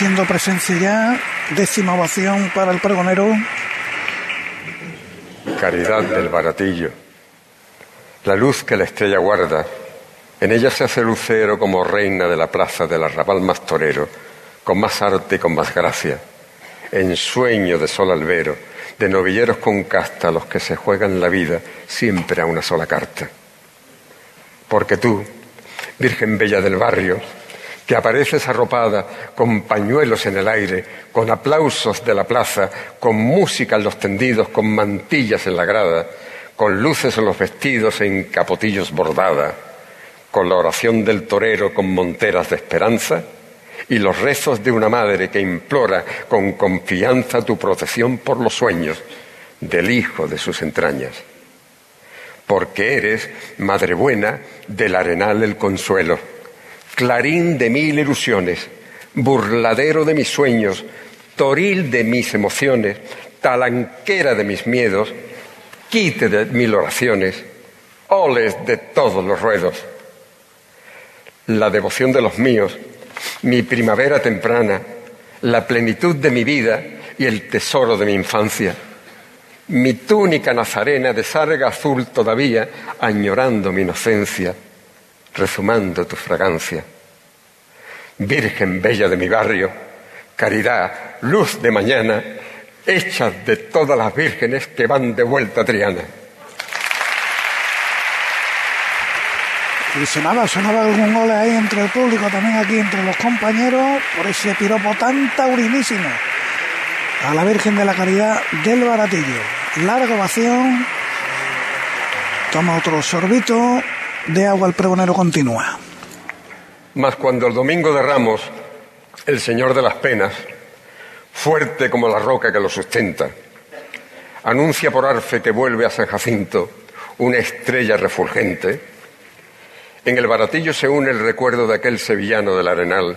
Haciendo presencia ya, décima ovación para el pregonero. Caridad del baratillo. La luz que la estrella guarda, en ella se hace lucero como reina de la plaza del arrabal más torero, con más arte y con más gracia. En sueño de sol albero, de novilleros con casta, los que se juegan la vida siempre a una sola carta. Porque tú, Virgen Bella del Barrio, que apareces arropada con pañuelos en el aire, con aplausos de la plaza, con música en los tendidos, con mantillas en la grada, con luces en los vestidos en capotillos bordada, con la oración del torero con monteras de esperanza y los rezos de una madre que implora con confianza tu protección por los sueños del hijo de sus entrañas. Porque eres, madre buena, del arenal el consuelo clarín de mil ilusiones, burladero de mis sueños, toril de mis emociones, talanquera de mis miedos, quite de mil oraciones, oles de todos los ruedos. La devoción de los míos, mi primavera temprana, la plenitud de mi vida y el tesoro de mi infancia. Mi túnica nazarena de sarga azul todavía, añorando mi inocencia rezumando tu fragancia. Virgen bella de mi barrio, caridad, luz de mañana, hecha de todas las vírgenes que van de vuelta a Triana. Y sonaba, sonaba algún gol ahí entre el público, también aquí entre los compañeros, por ese piropo tan taurinísimo a la Virgen de la Caridad del Baratillo. Larga ovación. Toma otro sorbito de agua el pregonero continúa. Mas cuando el domingo de Ramos, el Señor de las Penas, fuerte como la roca que lo sustenta, anuncia por arfe que vuelve a San Jacinto una estrella refulgente, en el baratillo se une el recuerdo de aquel sevillano del Arenal,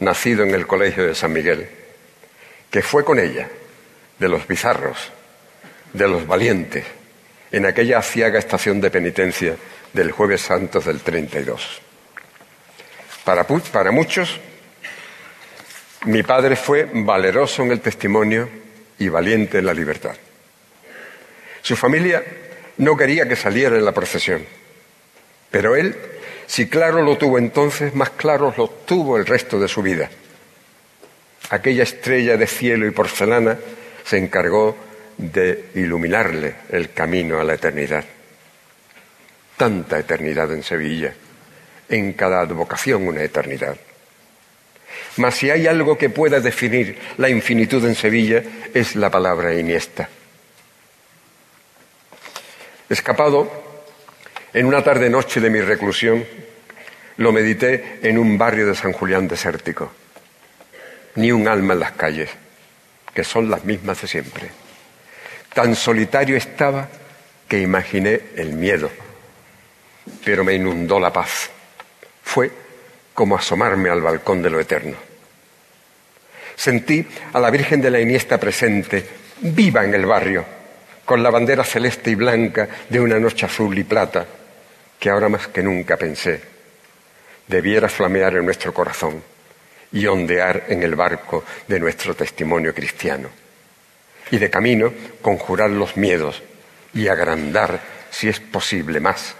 nacido en el colegio de San Miguel, que fue con ella, de los bizarros, de los valientes, en aquella aciaga estación de penitencia del jueves santo del 32. Para, para muchos, mi padre fue valeroso en el testimonio y valiente en la libertad. Su familia no quería que saliera en la procesión, pero él, si claro lo tuvo entonces, más claro lo tuvo el resto de su vida. Aquella estrella de cielo y porcelana se encargó de iluminarle el camino a la eternidad tanta eternidad en Sevilla, en cada advocación una eternidad. Mas si hay algo que pueda definir la infinitud en Sevilla es la palabra Iniesta. Escapado, en una tarde noche de mi reclusión, lo medité en un barrio de San Julián desértico. Ni un alma en las calles, que son las mismas de siempre. Tan solitario estaba que imaginé el miedo pero me inundó la paz. Fue como asomarme al balcón de lo eterno. Sentí a la Virgen de la Iniesta presente, viva en el barrio, con la bandera celeste y blanca de una noche azul y plata, que ahora más que nunca pensé, debiera flamear en nuestro corazón y ondear en el barco de nuestro testimonio cristiano. Y de camino conjurar los miedos y agrandar, si es posible, más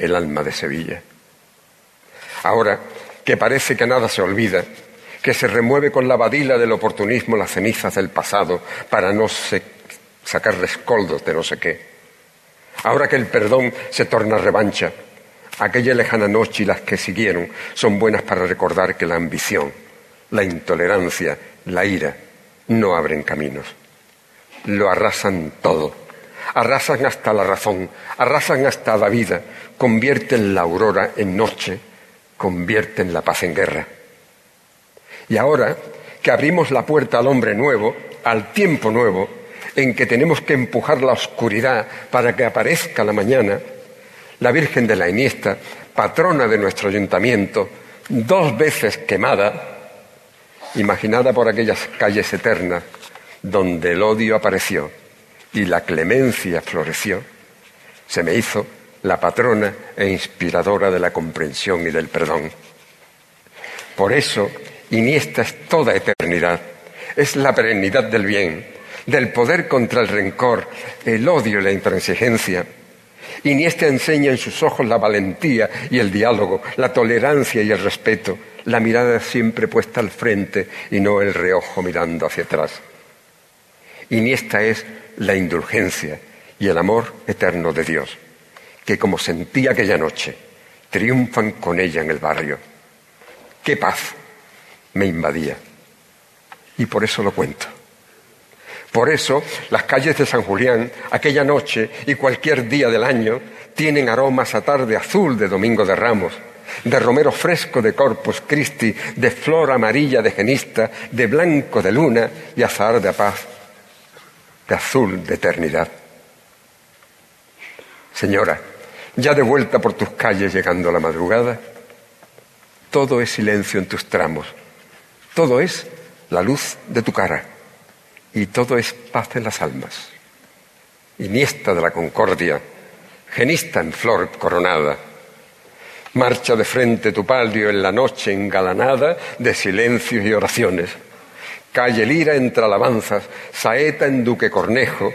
el alma de Sevilla. Ahora que parece que nada se olvida, que se remueve con la badila del oportunismo las cenizas del pasado para no sacar rescoldos de no sé qué. Ahora que el perdón se torna revancha, aquella lejana noche y las que siguieron son buenas para recordar que la ambición, la intolerancia, la ira no abren caminos. Lo arrasan todo arrasan hasta la razón, arrasan hasta la vida, convierten la aurora en noche, convierten la paz en guerra. Y ahora que abrimos la puerta al hombre nuevo, al tiempo nuevo, en que tenemos que empujar la oscuridad para que aparezca la mañana, la Virgen de la Iniesta, patrona de nuestro ayuntamiento, dos veces quemada, imaginada por aquellas calles eternas donde el odio apareció y la clemencia floreció, se me hizo la patrona e inspiradora de la comprensión y del perdón. Por eso, Iniesta es toda eternidad, es la perennidad del bien, del poder contra el rencor, el odio y la intransigencia. Iniesta enseña en sus ojos la valentía y el diálogo, la tolerancia y el respeto, la mirada siempre puesta al frente y no el reojo mirando hacia atrás. Iniesta es la indulgencia y el amor eterno de Dios, que como sentí aquella noche, triunfan con ella en el barrio. ¡Qué paz! me invadía. Y por eso lo cuento. Por eso las calles de San Julián, aquella noche y cualquier día del año, tienen aromas a tarde azul de Domingo de Ramos, de romero fresco de Corpus Christi, de flor amarilla de genista, de blanco de luna y azar de paz, de azul de eternidad. Señora, ya de vuelta por tus calles llegando la madrugada, todo es silencio en tus tramos, todo es la luz de tu cara y todo es paz en las almas. Iniesta de la concordia, genista en flor coronada, marcha de frente tu palio en la noche engalanada de silencios y oraciones. Calle Lira entre alabanzas, saeta en Duque Cornejo,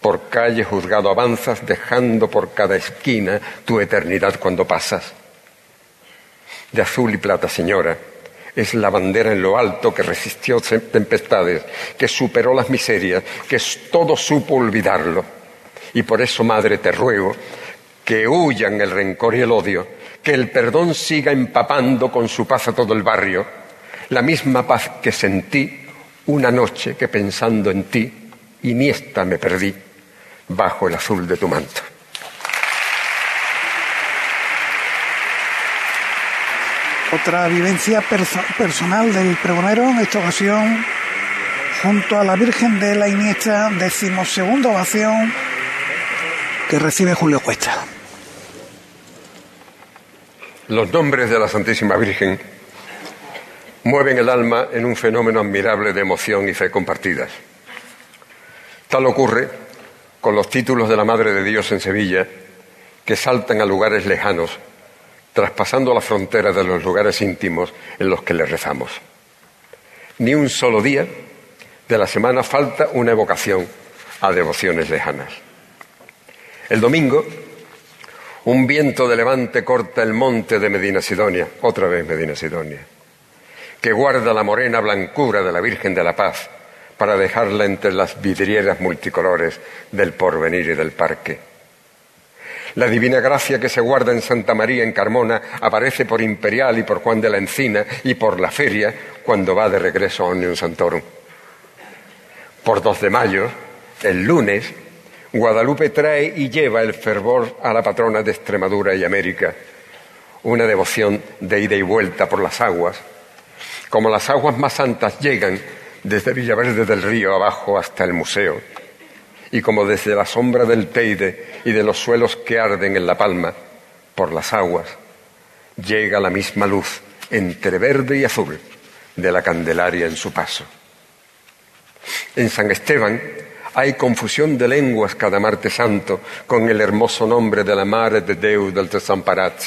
por calle juzgado avanzas, dejando por cada esquina tu eternidad cuando pasas. De azul y plata, señora, es la bandera en lo alto que resistió tempestades, que superó las miserias, que todo supo olvidarlo. Y por eso, Madre, te ruego que huyan el rencor y el odio, que el perdón siga empapando con su paz a todo el barrio, la misma paz que sentí una noche que pensando en ti, iniesta me perdí bajo el azul de tu manto. Otra vivencia personal del pregonero, en esta ocasión, junto a la Virgen de la Iniesta, decimosegunda ovación que recibe Julio Cuesta. Los nombres de la Santísima Virgen mueven el alma en un fenómeno admirable de emoción y fe compartidas. Tal ocurre con los títulos de la Madre de Dios en Sevilla, que saltan a lugares lejanos traspasando la frontera de los lugares íntimos en los que le rezamos. Ni un solo día de la semana falta una evocación a devociones lejanas. El domingo, un viento de levante corta el monte de Medina Sidonia, otra vez Medina Sidonia, que guarda la morena blancura de la Virgen de la Paz para dejarla entre las vidrieras multicolores del porvenir y del parque la divina gracia que se guarda en Santa María en Carmona aparece por Imperial y por Juan de la Encina y por la feria cuando va de regreso a Omnium Santorum. Por 2 de mayo, el lunes, Guadalupe trae y lleva el fervor a la patrona de Extremadura y América, una devoción de ida y vuelta por las aguas. Como las aguas más santas llegan desde Villaverde del Río abajo hasta el museo y como desde la sombra del Teide y de los suelos que arden en la palma, por las aguas, llega la misma luz entre verde y azul de la Candelaria en su paso. En San Esteban hay confusión de lenguas cada martes santo con el hermoso nombre de la Mare de Déu del Desamparat,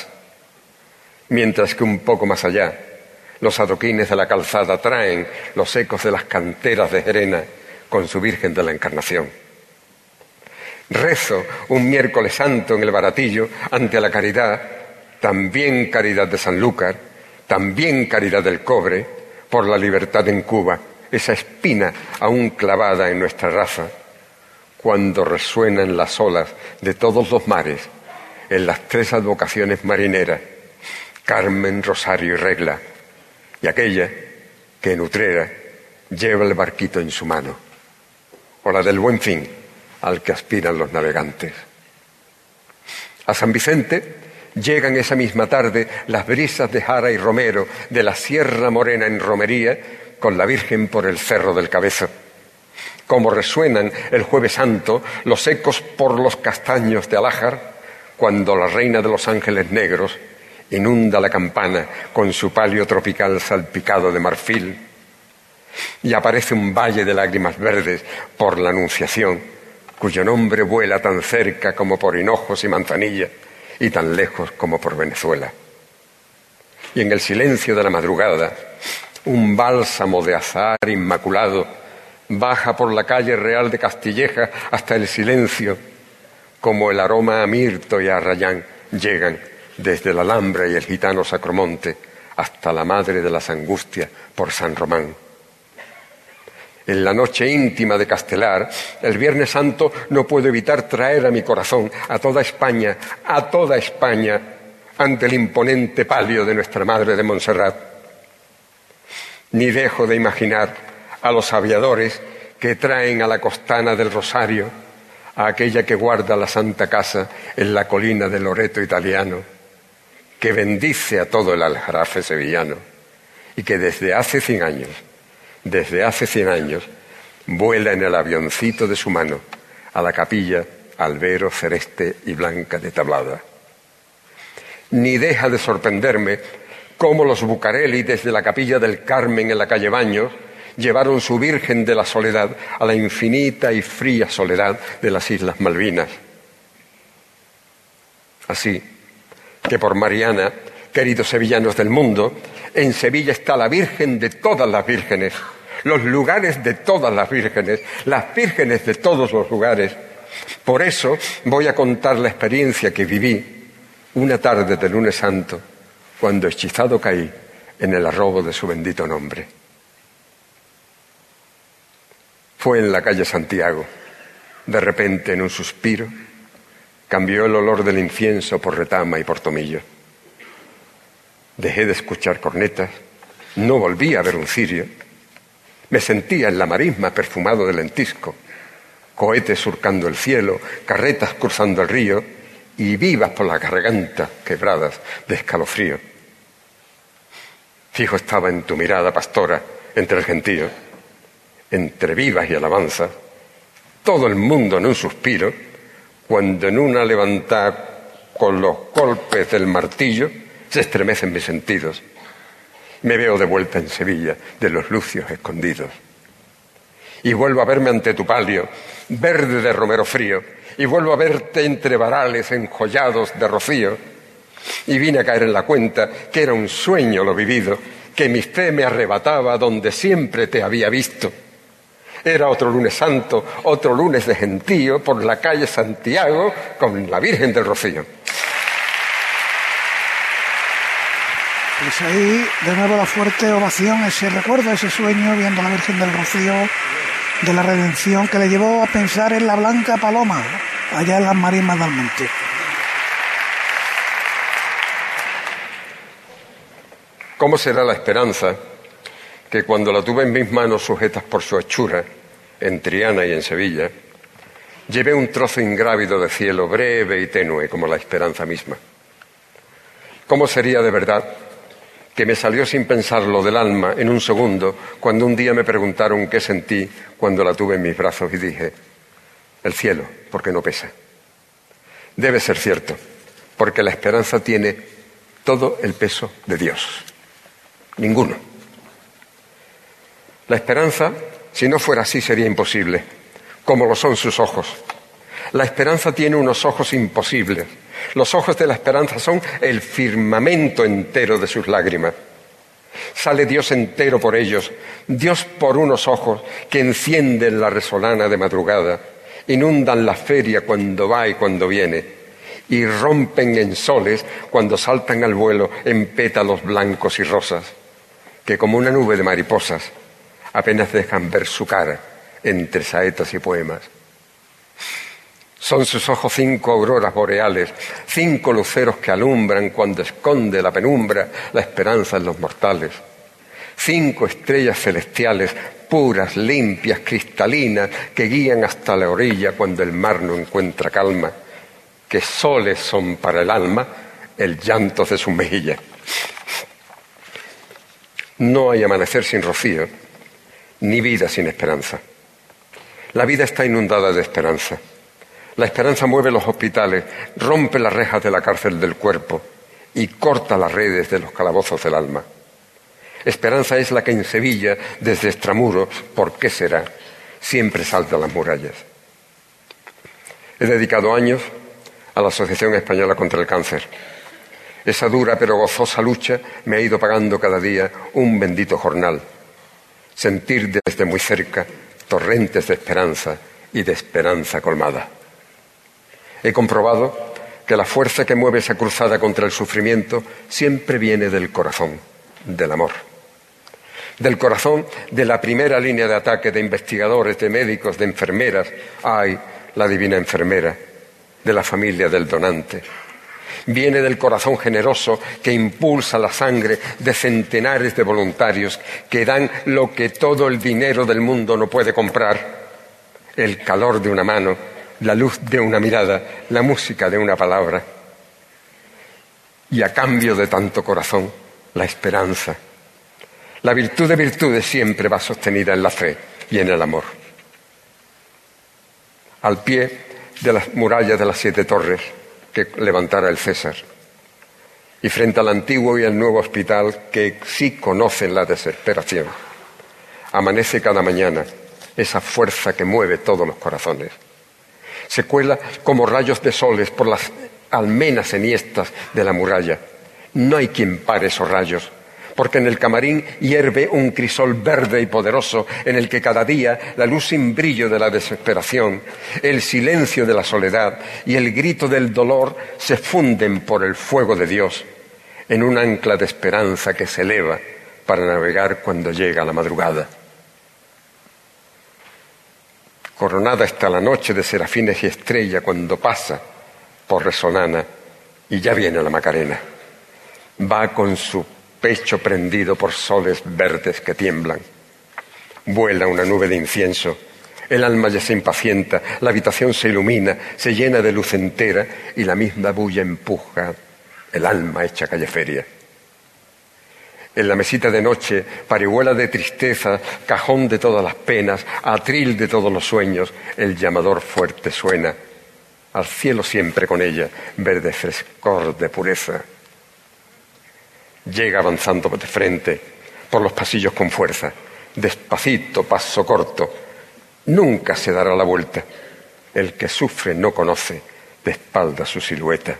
mientras que un poco más allá los adoquines de la calzada traen los ecos de las canteras de Jerena con su Virgen de la Encarnación. Rezo un miércoles santo en el baratillo ante la caridad, también caridad de Sanlúcar, también caridad del cobre, por la libertad en Cuba, esa espina aún clavada en nuestra raza, cuando resuenan las olas de todos los mares en las tres advocaciones marineras, Carmen, Rosario y Regla, y aquella que en Utrera lleva el barquito en su mano, o la del Buen Fin, al que aspiran los navegantes. A San Vicente llegan esa misma tarde las brisas de Jara y Romero de la Sierra Morena en romería con la Virgen por el Cerro del Cabezo. Como resuenan el jueves santo los ecos por los castaños de Alájar cuando la Reina de los Ángeles Negros inunda la campana con su palio tropical salpicado de marfil y aparece un valle de lágrimas verdes por la Anunciación cuyo nombre vuela tan cerca como por Hinojos y Manzanilla y tan lejos como por Venezuela. Y en el silencio de la madrugada, un bálsamo de azar inmaculado, baja por la calle real de Castilleja hasta el silencio, como el aroma a mirto y a rayán llegan desde la Alhambra y el gitano Sacromonte hasta la Madre de las Angustias por San Román. En la noche íntima de Castelar, el Viernes Santo, no puedo evitar traer a mi corazón, a toda España, a toda España, ante el imponente palio de nuestra Madre de Montserrat. Ni dejo de imaginar a los aviadores que traen a la costana del Rosario, a aquella que guarda la Santa Casa en la colina del Loreto italiano, que bendice a todo el aljarafe sevillano y que desde hace cien años desde hace cien años, vuela en el avioncito de su mano a la capilla albero celeste y blanca de tablada. Ni deja de sorprenderme cómo los Bucareli desde la capilla del Carmen en la calle Baños llevaron su Virgen de la Soledad a la infinita y fría soledad de las Islas Malvinas. Así por Mariana, queridos sevillanos del mundo, en Sevilla está la Virgen de todas las vírgenes, los lugares de todas las vírgenes, las vírgenes de todos los lugares. Por eso voy a contar la experiencia que viví una tarde de lunes santo, cuando hechizado caí en el arrobo de su bendito nombre. Fue en la calle Santiago. De repente, en un suspiro, cambió el olor del incienso por retama y por tomillo. Dejé de escuchar cornetas, no volví a ver un cirio, me sentía en la marisma perfumado de lentisco, cohetes surcando el cielo, carretas cruzando el río y vivas por las gargantas quebradas de escalofrío. Fijo estaba en tu mirada, pastora, entre el gentío, entre vivas y alabanzas, todo el mundo en un suspiro, cuando en una levantada con los golpes del martillo se estremecen mis sentidos me veo de vuelta en Sevilla, de los lucios escondidos. Y vuelvo a verme ante tu palio, verde de romero frío, y vuelvo a verte entre varales enjollados de rocío. Y vine a caer en la cuenta que era un sueño lo vivido, que mi fe me arrebataba donde siempre te había visto. Era otro lunes santo, otro lunes de gentío por la calle Santiago con la Virgen del Rocío. Pues ahí, de nuevo la fuerte ovación, ese recuerdo, ese sueño, viendo a la Virgen del Rocío, de la Redención, que le llevó a pensar en la Blanca Paloma, allá en las marismas del monte. ¿Cómo será la esperanza que cuando la tuve en mis manos sujetas por su hechura, en Triana y en Sevilla, llevé un trozo ingrávido de cielo breve y tenue como la esperanza misma? ¿Cómo sería de verdad que me salió sin pensarlo del alma en un segundo cuando un día me preguntaron qué sentí cuando la tuve en mis brazos y dije, el cielo, porque no pesa. Debe ser cierto, porque la esperanza tiene todo el peso de Dios. Ninguno. La esperanza, si no fuera así, sería imposible, como lo son sus ojos. La esperanza tiene unos ojos imposibles los ojos de la esperanza son el firmamento entero de sus lágrimas. Sale Dios entero por ellos, Dios por unos ojos que encienden la resolana de madrugada, inundan la feria cuando va y cuando viene, y rompen en soles cuando saltan al vuelo en pétalos blancos y rosas, que como una nube de mariposas apenas dejan ver su cara entre saetas y poemas. Son sus ojos cinco auroras boreales, cinco luceros que alumbran cuando esconde la penumbra la esperanza en los mortales. Cinco estrellas celestiales, puras, limpias, cristalinas, que guían hasta la orilla cuando el mar no encuentra calma, que soles son para el alma el llanto de su mejilla. No hay amanecer sin rocío, ni vida sin esperanza. La vida está inundada de esperanza. La esperanza mueve los hospitales, rompe las rejas de la cárcel del cuerpo y corta las redes de los calabozos del alma. Esperanza es la que en Sevilla, desde extramuros, ¿por qué será? Siempre salta las murallas. He dedicado años a la Asociación Española contra el Cáncer. Esa dura pero gozosa lucha me ha ido pagando cada día un bendito jornal. Sentir desde muy cerca torrentes de esperanza y de esperanza colmada. He comprobado que la fuerza que mueve esa cruzada contra el sufrimiento siempre viene del corazón, del amor. Del corazón de la primera línea de ataque de investigadores, de médicos, de enfermeras. Ay, la divina enfermera, de la familia del donante. Viene del corazón generoso que impulsa la sangre de centenares de voluntarios que dan lo que todo el dinero del mundo no puede comprar. El calor de una mano, la luz de una mirada, la música de una palabra. Y a cambio de tanto corazón, la esperanza. La virtud de virtudes siempre va sostenida en la fe y en el amor. Al pie de las murallas de las siete torres que levantara el César. Y frente al antiguo y el nuevo hospital que sí conocen la desesperación. Amanece cada mañana esa fuerza que mueve todos los corazones se cuela como rayos de soles por las almenas enhiestas de la muralla. No hay quien pare esos rayos, porque en el camarín hierve un crisol verde y poderoso en el que cada día la luz sin brillo de la desesperación, el silencio de la soledad y el grito del dolor se funden por el fuego de Dios en un ancla de esperanza que se eleva para navegar cuando llega la madrugada. Coronada está la noche de serafines y estrella cuando pasa por Resonana y ya viene la Macarena. Va con su pecho prendido por soles verdes que tiemblan. Vuela una nube de incienso. El alma ya se impacienta, la habitación se ilumina, se llena de luz entera y la misma bulla empuja el alma hecha calleferia. En la mesita de noche, parihuela de tristeza, cajón de todas las penas, atril de todos los sueños, el llamador fuerte suena. Al cielo siempre con ella, verde frescor de pureza. Llega avanzando de frente, por los pasillos con fuerza, despacito, paso corto. Nunca se dará la vuelta. El que sufre no conoce de espalda su silueta.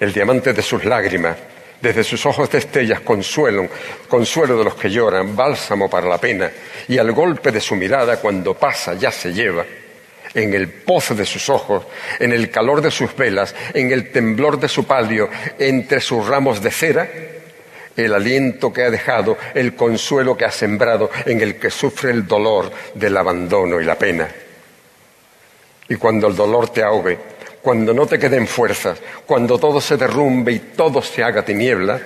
El diamante de sus lágrimas desde sus ojos de estrellas consuelo, consuelo de los que lloran, bálsamo para la pena, y al golpe de su mirada cuando pasa ya se lleva, en el pozo de sus ojos, en el calor de sus velas, en el temblor de su palio, entre sus ramos de cera, el aliento que ha dejado, el consuelo que ha sembrado en el que sufre el dolor del abandono y la pena. Y cuando el dolor te ahogue, cuando no te queden fuerzas, cuando todo se derrumbe y todo se haga tiniebla,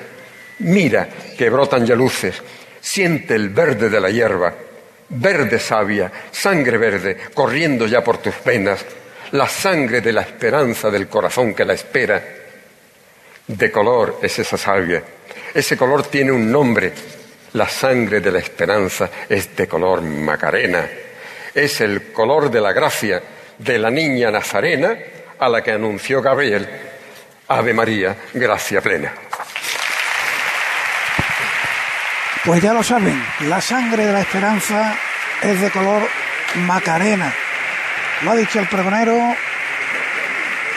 mira que brotan ya luces, siente el verde de la hierba, verde savia, sangre verde, corriendo ya por tus venas, la sangre de la esperanza del corazón que la espera. De color es esa savia, ese color tiene un nombre, la sangre de la esperanza es de color macarena, es el color de la gracia de la niña nazarena a la que anunció Gabriel, Ave María, gracia plena. Pues ya lo saben, la sangre de la esperanza es de color macarena. Lo ha dicho el pregonero.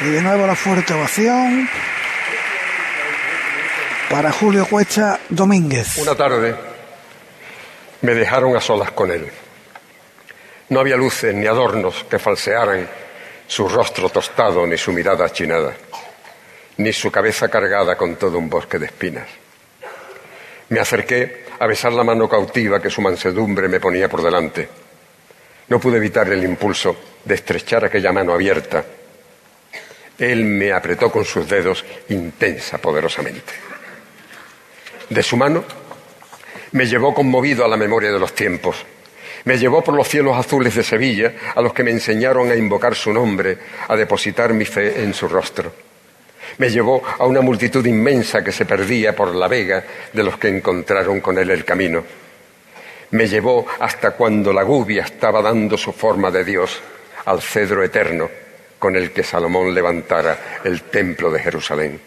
Y de nuevo la fuerte ovación para Julio Cuesta Domínguez. Una tarde me dejaron a solas con él. No había luces ni adornos que falsearan su rostro tostado ni su mirada achinada, ni su cabeza cargada con todo un bosque de espinas. Me acerqué a besar la mano cautiva que su mansedumbre me ponía por delante. No pude evitar el impulso de estrechar aquella mano abierta. Él me apretó con sus dedos intensa, poderosamente. De su mano me llevó conmovido a la memoria de los tiempos me llevó por los cielos azules de Sevilla, a los que me enseñaron a invocar su nombre, a depositar mi fe en su rostro. Me llevó a una multitud inmensa que se perdía por la vega de los que encontraron con él el camino. Me llevó hasta cuando la gubia estaba dando su forma de Dios al cedro eterno con el que Salomón levantara el templo de Jerusalén.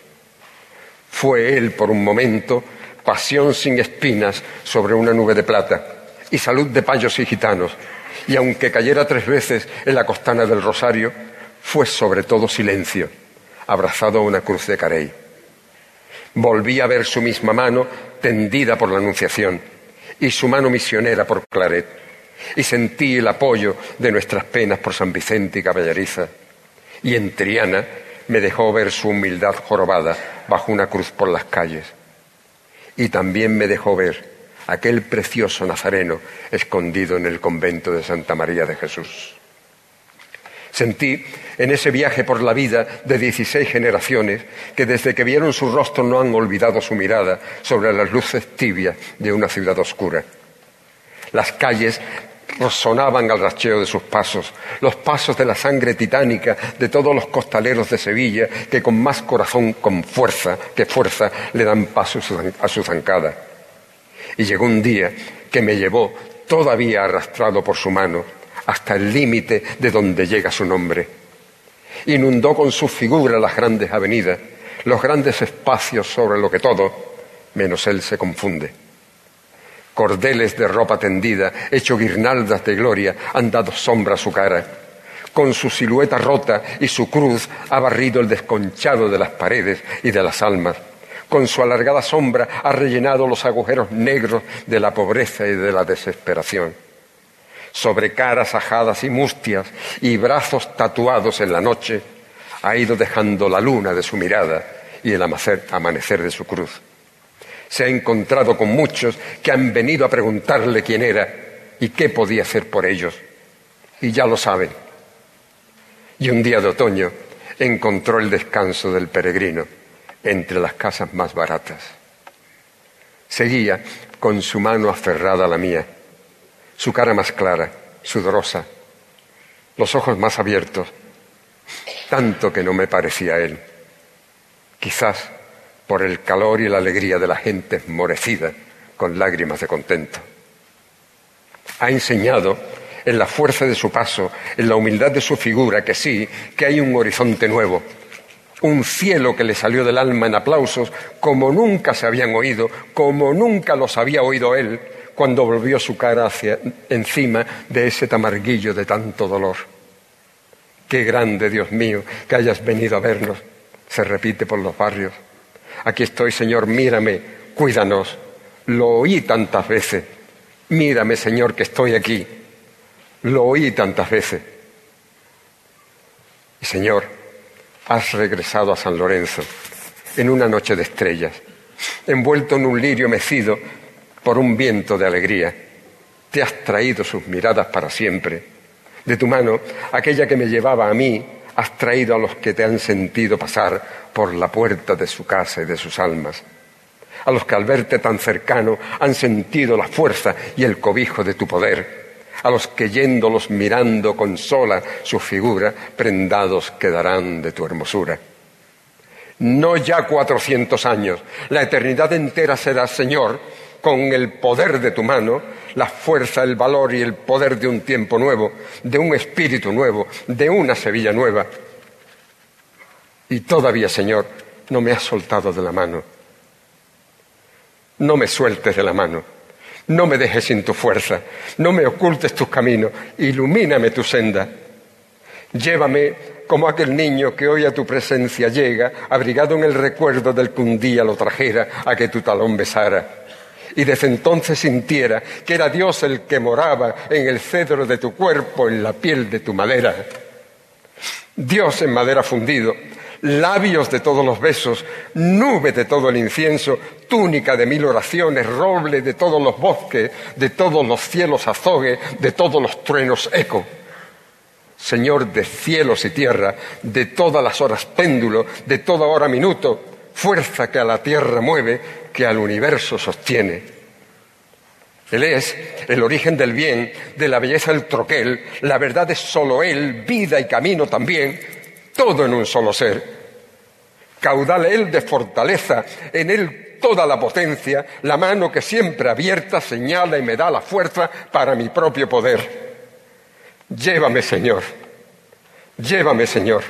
Fue él por un momento pasión sin espinas sobre una nube de plata y salud de payos y gitanos. Y aunque cayera tres veces en la costana del Rosario, fue sobre todo silencio, abrazado a una cruz de carey. Volví a ver su misma mano tendida por la Anunciación y su mano misionera por Claret. Y sentí el apoyo de nuestras penas por San Vicente y Caballeriza. Y en Triana me dejó ver su humildad jorobada bajo una cruz por las calles. Y también me dejó ver aquel precioso nazareno escondido en el convento de Santa María de Jesús. Sentí en ese viaje por la vida de 16 generaciones que desde que vieron su rostro no han olvidado su mirada sobre las luces tibias de una ciudad oscura. Las calles sonaban al racheo de sus pasos, los pasos de la sangre titánica de todos los costaleros de Sevilla que con más corazón, con fuerza que fuerza, le dan paso a su zancada. Y llegó un día que me llevó, todavía arrastrado por su mano, hasta el límite de donde llega su nombre. Inundó con su figura las grandes avenidas, los grandes espacios sobre lo que todo, menos él se confunde. Cordeles de ropa tendida, hecho guirnaldas de gloria, han dado sombra a su cara. Con su silueta rota y su cruz ha barrido el desconchado de las paredes y de las almas. Con su alargada sombra ha rellenado los agujeros negros de la pobreza y de la desesperación sobre caras ajadas y mustias y brazos tatuados en la noche, ha ido dejando la luna de su mirada y el amanecer de su cruz. Se ha encontrado con muchos que han venido a preguntarle quién era y qué podía hacer por ellos. Y ya lo saben. Y un día de otoño encontró el descanso del peregrino entre las casas más baratas. Seguía con su mano aferrada a la mía su cara más clara, sudorosa, los ojos más abiertos, tanto que no me parecía él. Quizás por el calor y la alegría de la gente esmorecida con lágrimas de contento. Ha enseñado en la fuerza de su paso, en la humildad de su figura, que sí, que hay un horizonte nuevo, un cielo que le salió del alma en aplausos como nunca se habían oído, como nunca los había oído él, cuando volvió su cara hacia encima de ese tamarguillo de tanto dolor. Qué grande, Dios mío, que hayas venido a vernos, se repite por los barrios. Aquí estoy, Señor, mírame, cuídanos. Lo oí tantas veces. Mírame, Señor, que estoy aquí. Lo oí tantas veces. Y Señor, has regresado a San Lorenzo en una noche de estrellas, envuelto en un lirio mecido por un viento de alegría. Te has traído sus miradas para siempre. De tu mano, aquella que me llevaba a mí, has traído a los que te han sentido pasar por la puerta de su casa y de sus almas. A los que al verte tan cercano han sentido la fuerza y el cobijo de tu poder. A los que yéndolos mirando con sola su figura, prendados quedarán de tu hermosura. No ya cuatrocientos años, la eternidad entera será, Señor, con el poder de tu mano, la fuerza, el valor y el poder de un tiempo nuevo, de un espíritu nuevo, de una Sevilla nueva. Y todavía, Señor, no me has soltado de la mano. No me sueltes de la mano. No me dejes sin tu fuerza. No me ocultes tus caminos. Ilumíname tu senda. Llévame como aquel niño que hoy a tu presencia llega, abrigado en el recuerdo del que un día lo trajera a que tu talón besara y desde entonces sintiera que era Dios el que moraba en el cedro de tu cuerpo, en la piel de tu madera. Dios en madera fundido, labios de todos los besos, nube de todo el incienso, túnica de mil oraciones, roble de todos los bosques, de todos los cielos azogue, de todos los truenos eco. Señor de cielos y tierra, de todas las horas péndulo, de toda hora minuto, fuerza que a la tierra mueve, que al universo sostiene. Él es el origen del bien, de la belleza del troquel, la verdad es solo Él, vida y camino también, todo en un solo ser. Caudal Él de fortaleza, en Él toda la potencia, la mano que siempre abierta señala y me da la fuerza para mi propio poder. Llévame, Señor, llévame, Señor,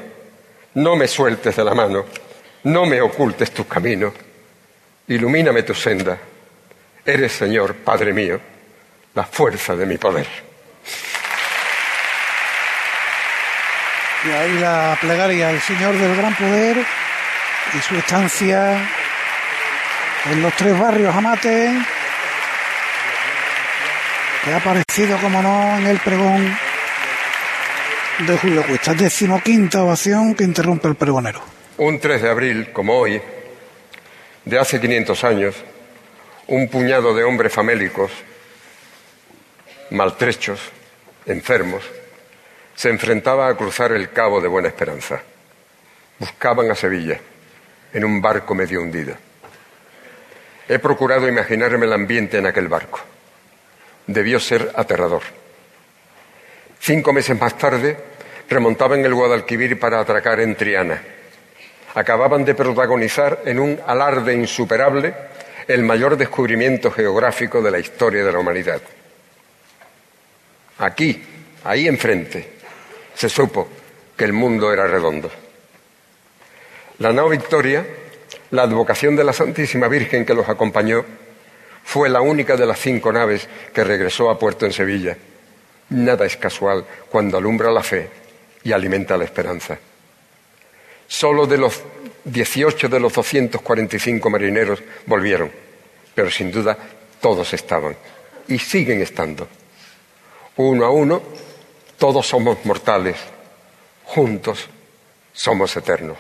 no me sueltes de la mano, no me ocultes tus caminos ilumíname tu senda. Eres, Señor, Padre mío, la fuerza de mi poder. Y ahí la plegaria al Señor del gran poder y su estancia en los tres barrios Amate, que ha aparecido, como no, en el pregón de Julio Cuesta. Decimoquinta ovación que interrumpe el pregonero. Un 3 de abril, como hoy, de hace 500 años, un puñado de hombres famélicos, maltrechos, enfermos, se enfrentaba a cruzar el Cabo de Buena Esperanza. Buscaban a Sevilla, en un barco medio hundido. He procurado imaginarme el ambiente en aquel barco. Debió ser aterrador. Cinco meses más tarde, remontaban el Guadalquivir para atracar en Triana. Acababan de protagonizar en un alarde insuperable el mayor descubrimiento geográfico de la historia de la humanidad. Aquí, ahí enfrente, se supo que el mundo era redondo. La nao Victoria, la advocación de la Santísima Virgen que los acompañó, fue la única de las cinco naves que regresó a puerto en Sevilla. Nada es casual cuando alumbra la fe y alimenta la esperanza. Solo de los 18 de los 245 marineros volvieron, pero sin duda todos estaban y siguen estando. Uno a uno, todos somos mortales, juntos somos eternos.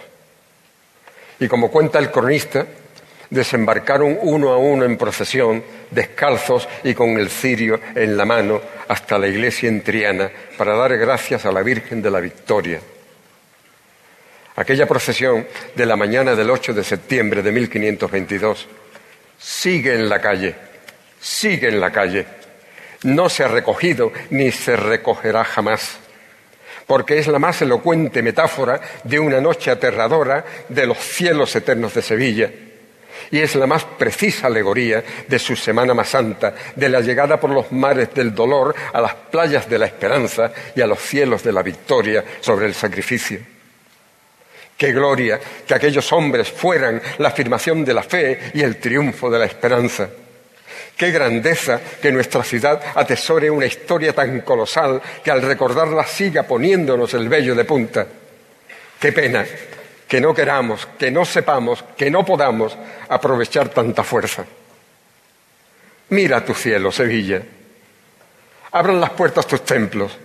Y como cuenta el cronista, desembarcaron uno a uno en procesión, descalzos y con el cirio en la mano, hasta la iglesia en Triana, para dar gracias a la Virgen de la Victoria. Aquella procesión de la mañana del 8 de septiembre de 1522 sigue en la calle, sigue en la calle. No se ha recogido ni se recogerá jamás porque es la más elocuente metáfora de una noche aterradora de los cielos eternos de Sevilla y es la más precisa alegoría de su Semana más Santa, de la llegada por los mares del dolor a las playas de la esperanza y a los cielos de la victoria sobre el sacrificio. Qué gloria que aquellos hombres fueran la afirmación de la fe y el triunfo de la esperanza. Qué grandeza que nuestra ciudad atesore una historia tan colosal que al recordarla siga poniéndonos el vello de punta. Qué pena que no queramos, que no sepamos, que no podamos aprovechar tanta fuerza. Mira tu cielo, Sevilla. Abran las puertas tus templos.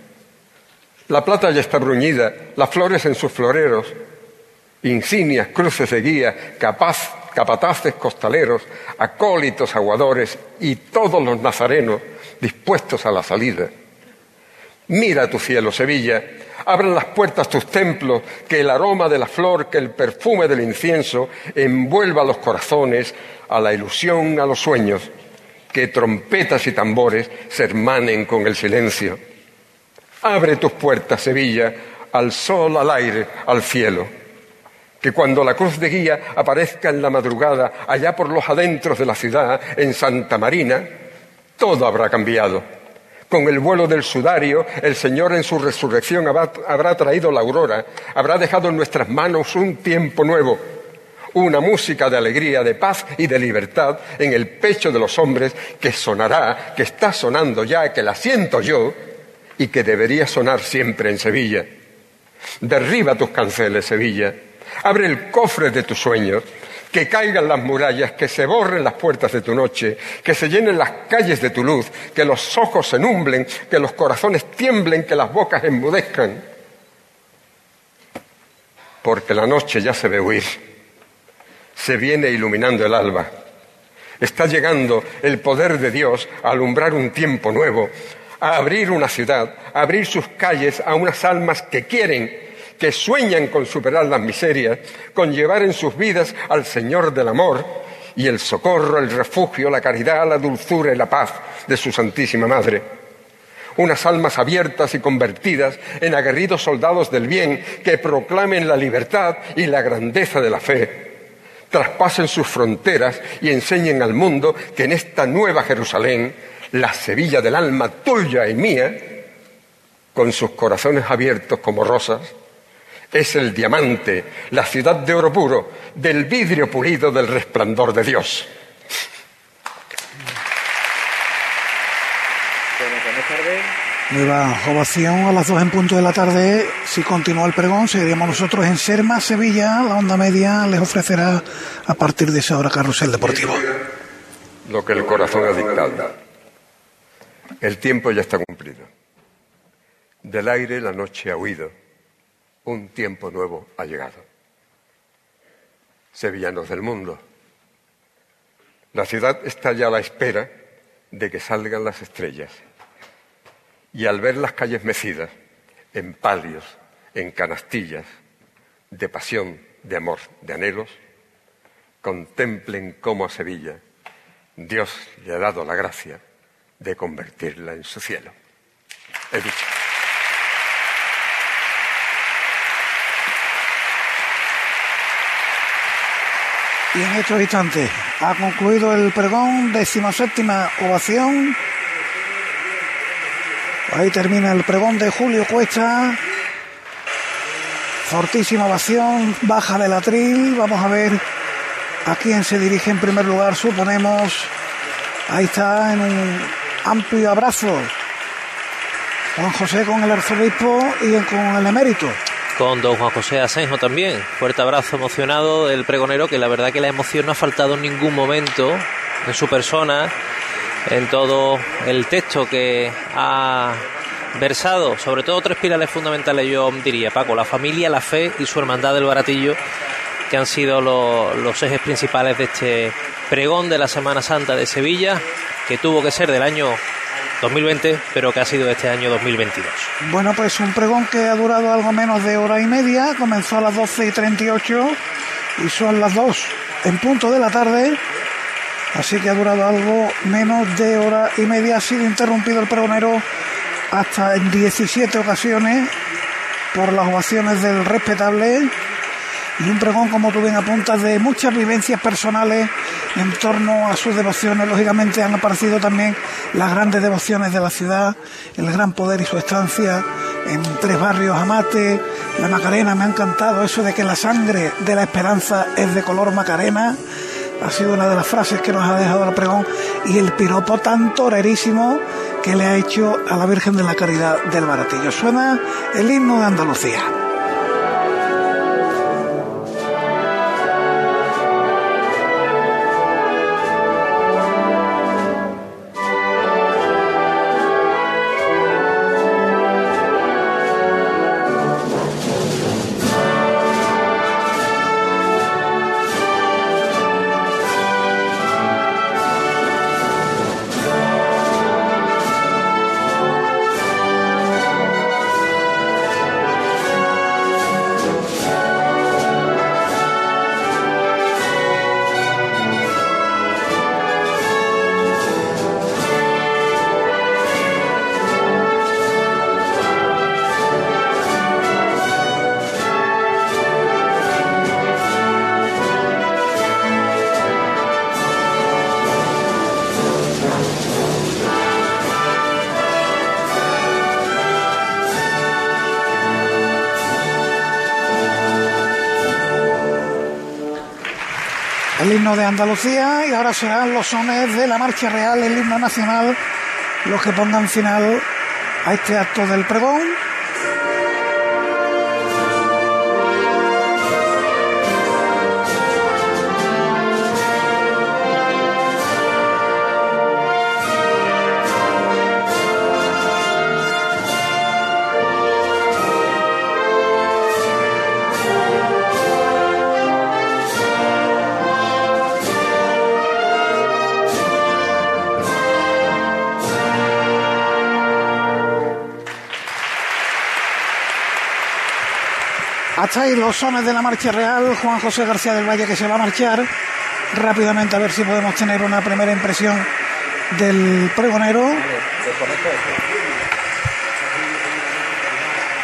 La plata ya está bruñida, las flores en sus floreros, insignias, cruces de guía, capataces costaleros, acólitos aguadores y todos los nazarenos dispuestos a la salida. Mira tu cielo, Sevilla, abran las puertas tus templos, que el aroma de la flor, que el perfume del incienso envuelva los corazones a la ilusión, a los sueños, que trompetas y tambores se hermanen con el silencio. Abre tus puertas, Sevilla, al sol, al aire, al cielo. Que cuando la cruz de guía aparezca en la madrugada, allá por los adentros de la ciudad, en Santa Marina, todo habrá cambiado con el vuelo del sudario, el Señor en su resurrección habrá, traído la aurora, habrá dejado en nuestras manos un tiempo nuevo, una música de alegría, de paz y de libertad en el pecho de los hombres que sonará, que está sonando ya, que la siento yo y que debería sonar siempre en Sevilla. Derriba tus canceles, Sevilla. Abre el cofre de tus sueños que caigan las murallas, que se borren las puertas de tu noche, que se llenen las calles de tu luz, que los ojos se numblen, que los corazones tiemblen, que las bocas enmudezcan. Porque la noche ya se ve huir, se viene iluminando el alba. Está llegando el poder de Dios a alumbrar un tiempo nuevo, a abrir una ciudad, a abrir sus calles a unas almas que quieren que sueñan con superar las miserias, con llevar en sus vidas al Señor del amor y el socorro, el refugio, la caridad, la dulzura y la paz de su Santísima Madre. Unas almas abiertas y convertidas en aguerridos soldados del bien que proclamen la libertad y la grandeza de la fe traspasen sus fronteras y enseñen al mundo que en esta nueva Jerusalén, la Sevilla del alma tuya y mía, con sus corazones abiertos como rosas, es el diamante, la ciudad de oro puro, del vidrio pulido del resplandor de Dios. Nueva ovación a las dos en punto de la tarde. Si continúa el pregón, seguiremos nosotros en Serma, Sevilla. La onda media les ofrecerá a partir de esa hora carrusel deportivo. lo que el corazón ha dictado. El tiempo ya está cumplido. Del aire la noche ha huido. Un tiempo nuevo ha llegado. Sevillanos del mundo. La ciudad está ya a la espera de que salgan las estrellas. Y al ver las calles mecidas, en palios, en canastillas, de pasión, de amor, de anhelos, contemplen cómo a Sevilla Dios le ha dado la gracia de convertirla en su cielo. Dicho. Y en estos instantes ha concluido el pregón, decimoséptima ovación. Ahí termina el pregón de Julio Cuesta. Fortísima ovación, baja del atril. Vamos a ver a quién se dirige en primer lugar, suponemos. Ahí está en un amplio abrazo. Juan José con el arzobispo y con el emérito. Con don Juan José Asenjo también. Fuerte abrazo emocionado del pregonero, que la verdad que la emoción no ha faltado en ningún momento en su persona, en todo el texto que ha versado, sobre todo tres pilares fundamentales, yo diría, Paco, la familia, la fe y su hermandad del baratillo, que han sido los ejes principales de este pregón de la Semana Santa de Sevilla, que tuvo que ser del año 2020, pero que ha sido este año 2022. Bueno, pues un pregón que ha durado algo menos de hora y media, comenzó a las 12 y 38 y son las 2 en punto de la tarde, así que ha durado algo menos de hora y media, ha sido interrumpido el pregonero hasta en 17 ocasiones por las ovaciones del respetable y un pregón, como tú bien apuntas, de muchas vivencias personales en torno a sus devociones. Lógicamente han aparecido también las grandes devociones de la ciudad, el gran poder y su estancia en tres barrios Amate, la Macarena, me ha encantado eso de que la sangre de la esperanza es de color Macarena. Ha sido una de las frases que nos ha dejado el pregón y el piropo tan torerísimo que le ha hecho a la Virgen de la Caridad del Baratillo. Suena el himno de Andalucía. Andalucía y ahora serán los sones de la Marcha Real, el himno nacional, los que pongan final a este acto del pregón. Ahí los sones de la marcha real. Juan José García del Valle que se va a marchar rápidamente a ver si podemos tener una primera impresión del pregonero.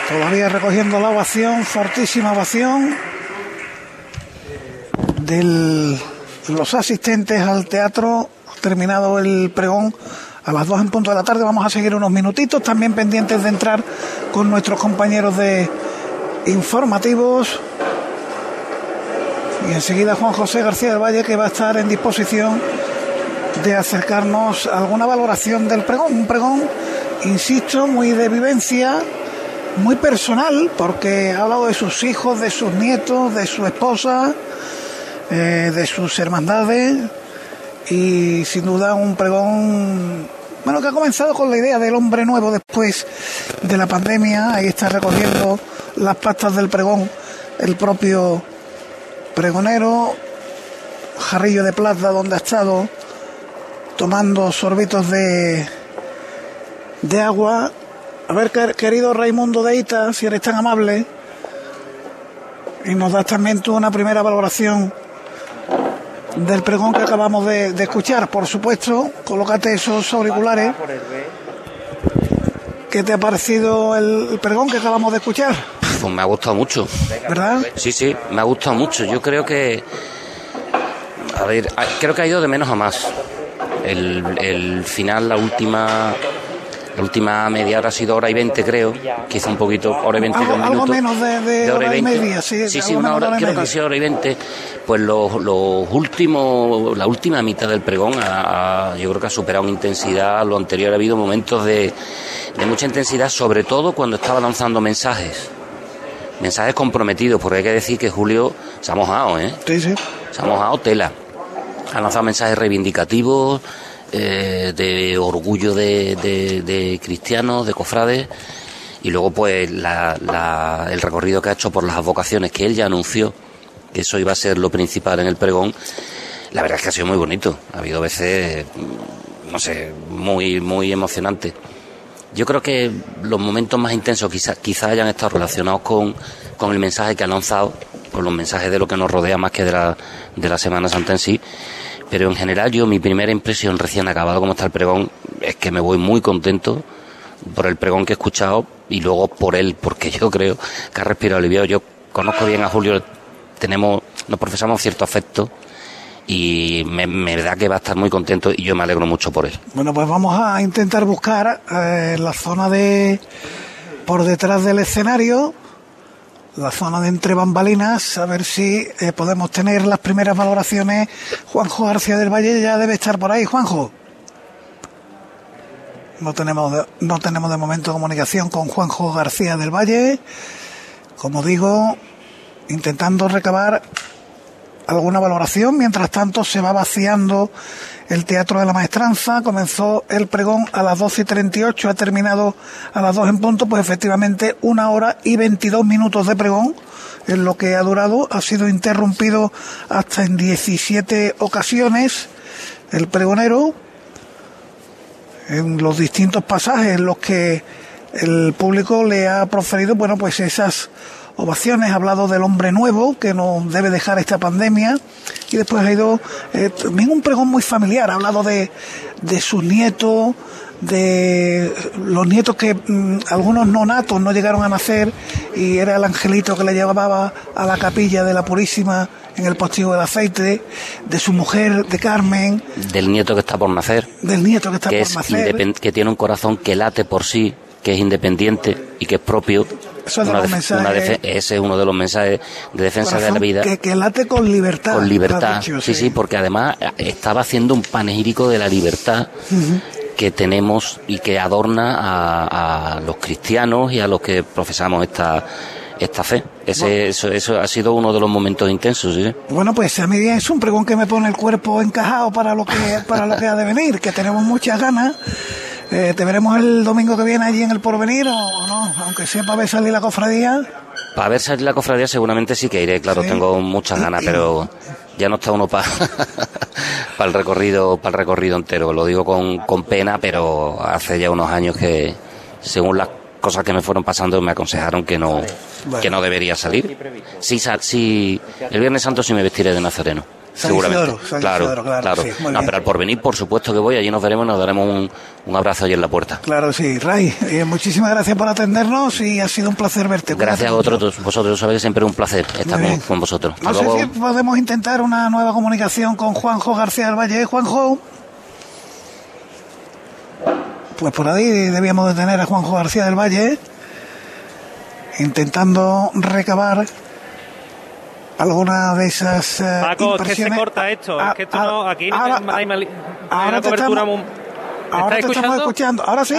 Todavía recogiendo la ovación, fortísima ovación de los asistentes al teatro. Terminado el pregón a las dos en punto de la tarde. Vamos a seguir unos minutitos, también pendientes de entrar con nuestros compañeros de informativos. Y enseguida Juan José García del Valle que va a estar en disposición de acercarnos a alguna valoración del pregón. Un pregón, insisto, muy de vivencia, muy personal, porque ha hablado de sus hijos, de sus nietos, de su esposa, eh, de sus hermandades. y sin duda un pregón bueno que ha comenzado con la idea del hombre nuevo después de la pandemia ahí está recorriendo las pastas del pregón el propio pregonero jarrillo de plata donde ha estado tomando sorbitos de de agua. A ver querido Raimundo Deita si eres tan amable y nos das también tú una primera valoración del pregón que acabamos de, escuchar. Por supuesto, colócate esos auriculares. ¿Qué te ha parecido el, pregón que acabamos de escuchar? Pues me ha gustado mucho. ¿Verdad? Sí, sí, me ha gustado mucho. Yo creo que. A ver, creo que ha ido de menos a más. El, el final, la última la última media hora ha sido hora y veinte, creo. Quizá un poquito, hora y veinte algo, minutos. Algo menos de, hora, y media, sí. Sí, sí, una hora, creo que ha sido hora y veinte. Pues los, últimos, la última mitad del pregón, yo creo que ha superado en intensidad lo anterior. Ha habido momentos de, de mucha intensidad, sobre todo cuando estaba lanzando mensajes. Mensajes comprometidos, porque hay que decir que Julio se ha mojado, ¿eh? Sí, sí. Se ha mojado tela. Ha lanzado mensajes reivindicativos, eh, de orgullo de, cristianos, de cofrades, y luego pues el recorrido que ha hecho por las vocaciones que él ya anunció, que eso iba a ser lo principal en el pregón, la verdad es que ha sido muy bonito. Ha habido veces, mm, no sé, muy, muy emocionante. Yo creo que los momentos más intensos quizás quizá hayan estado relacionados con, con el mensaje que ha lanzado, con los mensajes de lo que nos rodea más que de la, de la Semana Santa en sí pero en general yo mi primera impresión recién acabado como está el pregón es que me voy muy contento por el pregón que he escuchado y luego por él, porque yo creo que ha respirado aliviado. Yo conozco bien a Julio, tenemos, nos profesamos cierto afecto y me, da que va a estar muy contento y yo me alegro mucho por él. Bueno, pues vamos a intentar buscar eh, la zona de por detrás del escenario la zona de entre bambalinas, a ver si eh, podemos tener las primeras valoraciones. Juanjo García del Valle ya debe estar por ahí, Juanjo. No tenemos, de, no tenemos de momento comunicación con Juanjo García del Valle. Como digo, intentando recabar alguna valoración. Mientras tanto, se va vaciando el Teatro de la Maestranza. Comenzó el pregón a las 12 y 38, ha terminado a las 2 en punto, pues efectivamente una hora y 22 minutos de pregón en lo que ha durado. Ha sido interrumpido hasta en 17 ocasiones el pregonero en los distintos pasajes en los que el público le ha proferido, bueno, pues esas ovaciones, ha hablado del hombre nuevo que nos debe dejar esta pandemia y después ha ido eh, también un pregón muy familiar, ha hablado de, de sus nietos, de los nietos que mm, algunos no natos no llegaron a nacer y era el angelito que le llevaba a la capilla de la Purísima en el postigo del aceite, de su mujer, de Carmen. Del nieto que está por nacer. Del nieto que está por nacer. Que tiene un corazón que late por sí, que es independiente y que es propio ese es uno de los mensajes de defensa de la vida. Que, late con libertad. Con libertad. sí, sí, porque además estaba haciendo un panegírico de la libertad. que tenemos y que adorna a, los cristianos y a los que profesamos esta, esta fe. Ese, eso, eso, ha sido uno de los momentos intensos. ¿sí? Bueno, pues a mí es un pregón que me pone el cuerpo encajado para lo que, para lo que ha de venir, que tenemos muchas ganas eh, ¿Te veremos el domingo que viene allí en el Porvenir o no? Aunque sea para ver salir la cofradía. Para ver salir la cofradía seguramente sí que iré, claro, tengo muchas ganas, pero ya no está uno para el recorrido para el recorrido entero. Lo digo con, con pena, pero hace ya unos años que, según las cosas que me fueron pasando, me aconsejaron que no, que no debería salir. Sí, sí, el Viernes Santo sí me vestiré de nazareno seguramente. claro, claro. no, pero al porvenir, por supuesto que voy, allí nos veremos, nos daremos un, un abrazo allí en la puerta. Claro, sí. Ray, eh, muchísimas gracias por atendernos y ha sido un placer verte. Gracias a vosotros, vosotros sabéis siempre es un placer estar con, vosotros. no sé si podemos intentar una nueva comunicación con Juanjo García del Valle. Juanjo. Pues por ahí debíamos de tener a Juanjo García del Valle intentando recabar alguna de esas eh, Paco, es que se corta esto, es que esto no, aquí no hay, una cobertura muy... Ahora te estamos escuchando, ahora sí.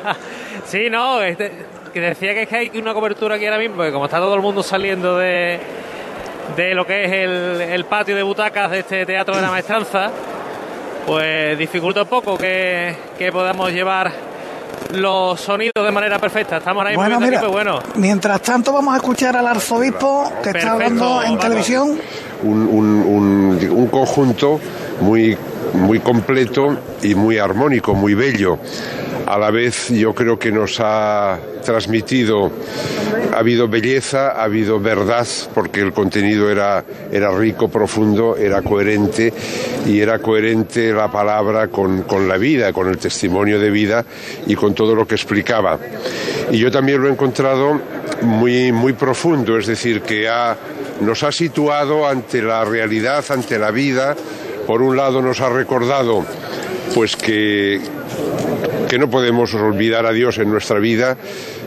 sí, no, este, que decía que es que hay una cobertura aquí ahora mismo, porque como está todo el mundo saliendo de, de lo que es el, el patio de butacas de este Teatro de la Maestranza, pues dificulta un poco que, que podamos llevar los sonidos de manera perfecta. Estamos ahí bueno, mira, pues bueno. Mientras tanto vamos a escuchar al arzobispo que está hablando en televisión. Un, un, un, conjunto muy, muy completo y muy armónico, muy bello a la vez yo creo que nos ha transmitido, ha habido belleza, ha habido verdad, porque el contenido era, era rico, profundo, era coherente y era coherente la palabra con, con la vida, con el testimonio de vida y con todo lo que explicaba. Y yo también lo he encontrado muy, muy profundo, es decir, que ha, nos ha situado ante la realidad, ante la vida. Por un lado nos ha recordado pues que, que no podemos olvidar a Dios en nuestra vida,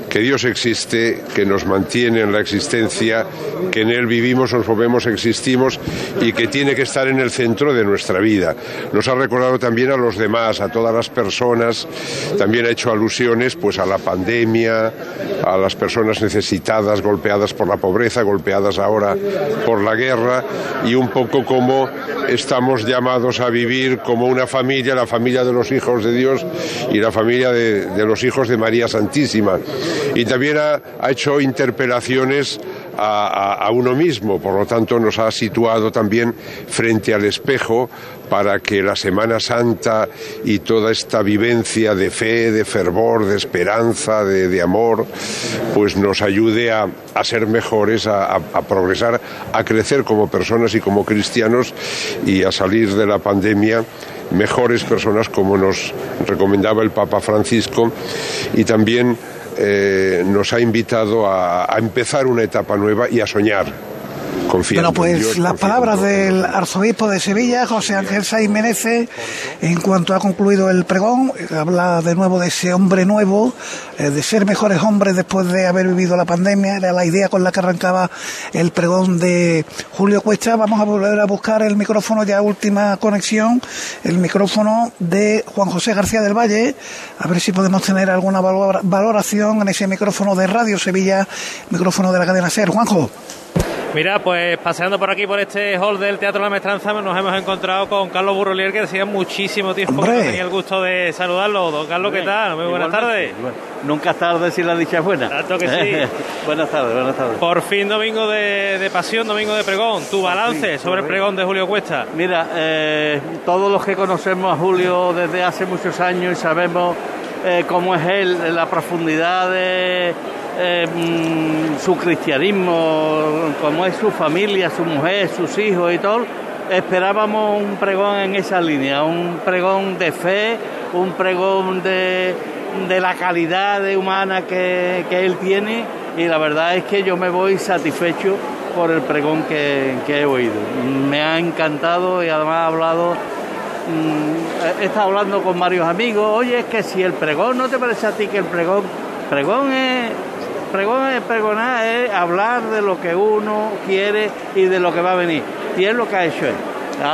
que Dios existe, que nos mantiene en la existencia, que en Él vivimos, nos movemos, existimos y que tiene que estar en el centro de nuestra vida. Nos ha recordado también a los demás, a todas las personas, también ha hecho alusiones pues a la pandemia, a las personas necesitadas, golpeadas por la pobreza, golpeadas ahora por la guerra y un poco como estamos llamados a vivir como una familia, la familia de los hijos de Dios y la familia de, de los hijos de María Santísima y también ha, hecho interpelaciones a, uno mismo, por lo tanto nos ha situado también frente al espejo para que la Semana Santa y toda esta vivencia de fe, de fervor, de esperanza, de, amor, pues nos ayude a, ser mejores, a, progresar, a crecer como personas y como cristianos y a salir de la pandemia mejores personas como nos recomendaba el Papa Francisco. Y también eh, nos ha invitado a, a empezar una etapa nueva y a soñar bueno, pues las palabras del arzobispo de Sevilla, José Ángel Saiz Menezes, en cuanto ha concluido el pregón, habla de nuevo de ese hombre nuevo, eh, de ser mejores hombres después de haber vivido la pandemia, era la idea con la que arrancaba el pregón de Julio Cuesta. Vamos a volver a buscar el micrófono ya última conexión, el micrófono de Juan José García del Valle, a ver si podemos tener alguna valoración en ese micrófono de Radio Sevilla, micrófono de la cadena SER. Juanjo. Mira, pues paseando por aquí, por este hall del Teatro La Maestranza, nos hemos encontrado con Carlos Burrolier, que decía muchísimo tiempo que tenía el gusto de saludarlo. Don Carlos, ¿qué tal? Muy buenas tardes. nunca es tarde si la dicha es buena. Tanto que sí. buenas tardes, buenas tardes. Por fin domingo de, pasión, domingo de pregón. Tu balance sobre el pregón de Julio Cuesta. Mira, eh, todos los que conocemos a Julio desde hace muchos años y sabemos eh, cómo es él, la profundidad de eh, mm, su cristianismo, como es su familia, su mujer, sus hijos y todo, esperábamos un pregón en esa línea, un pregón de fe, un pregón de, la calidad humana que, él tiene y la verdad es que yo me voy satisfecho por el pregón que, he oído. Me ha encantado y además ha hablado mm, he estado hablando con varios amigos, oye, es que si el pregón, ¿no te parece a ti que el pregón, pregón es Pregón pregonar, es hablar de lo que uno quiere y de lo que va a venir. Y es lo que ha hecho él.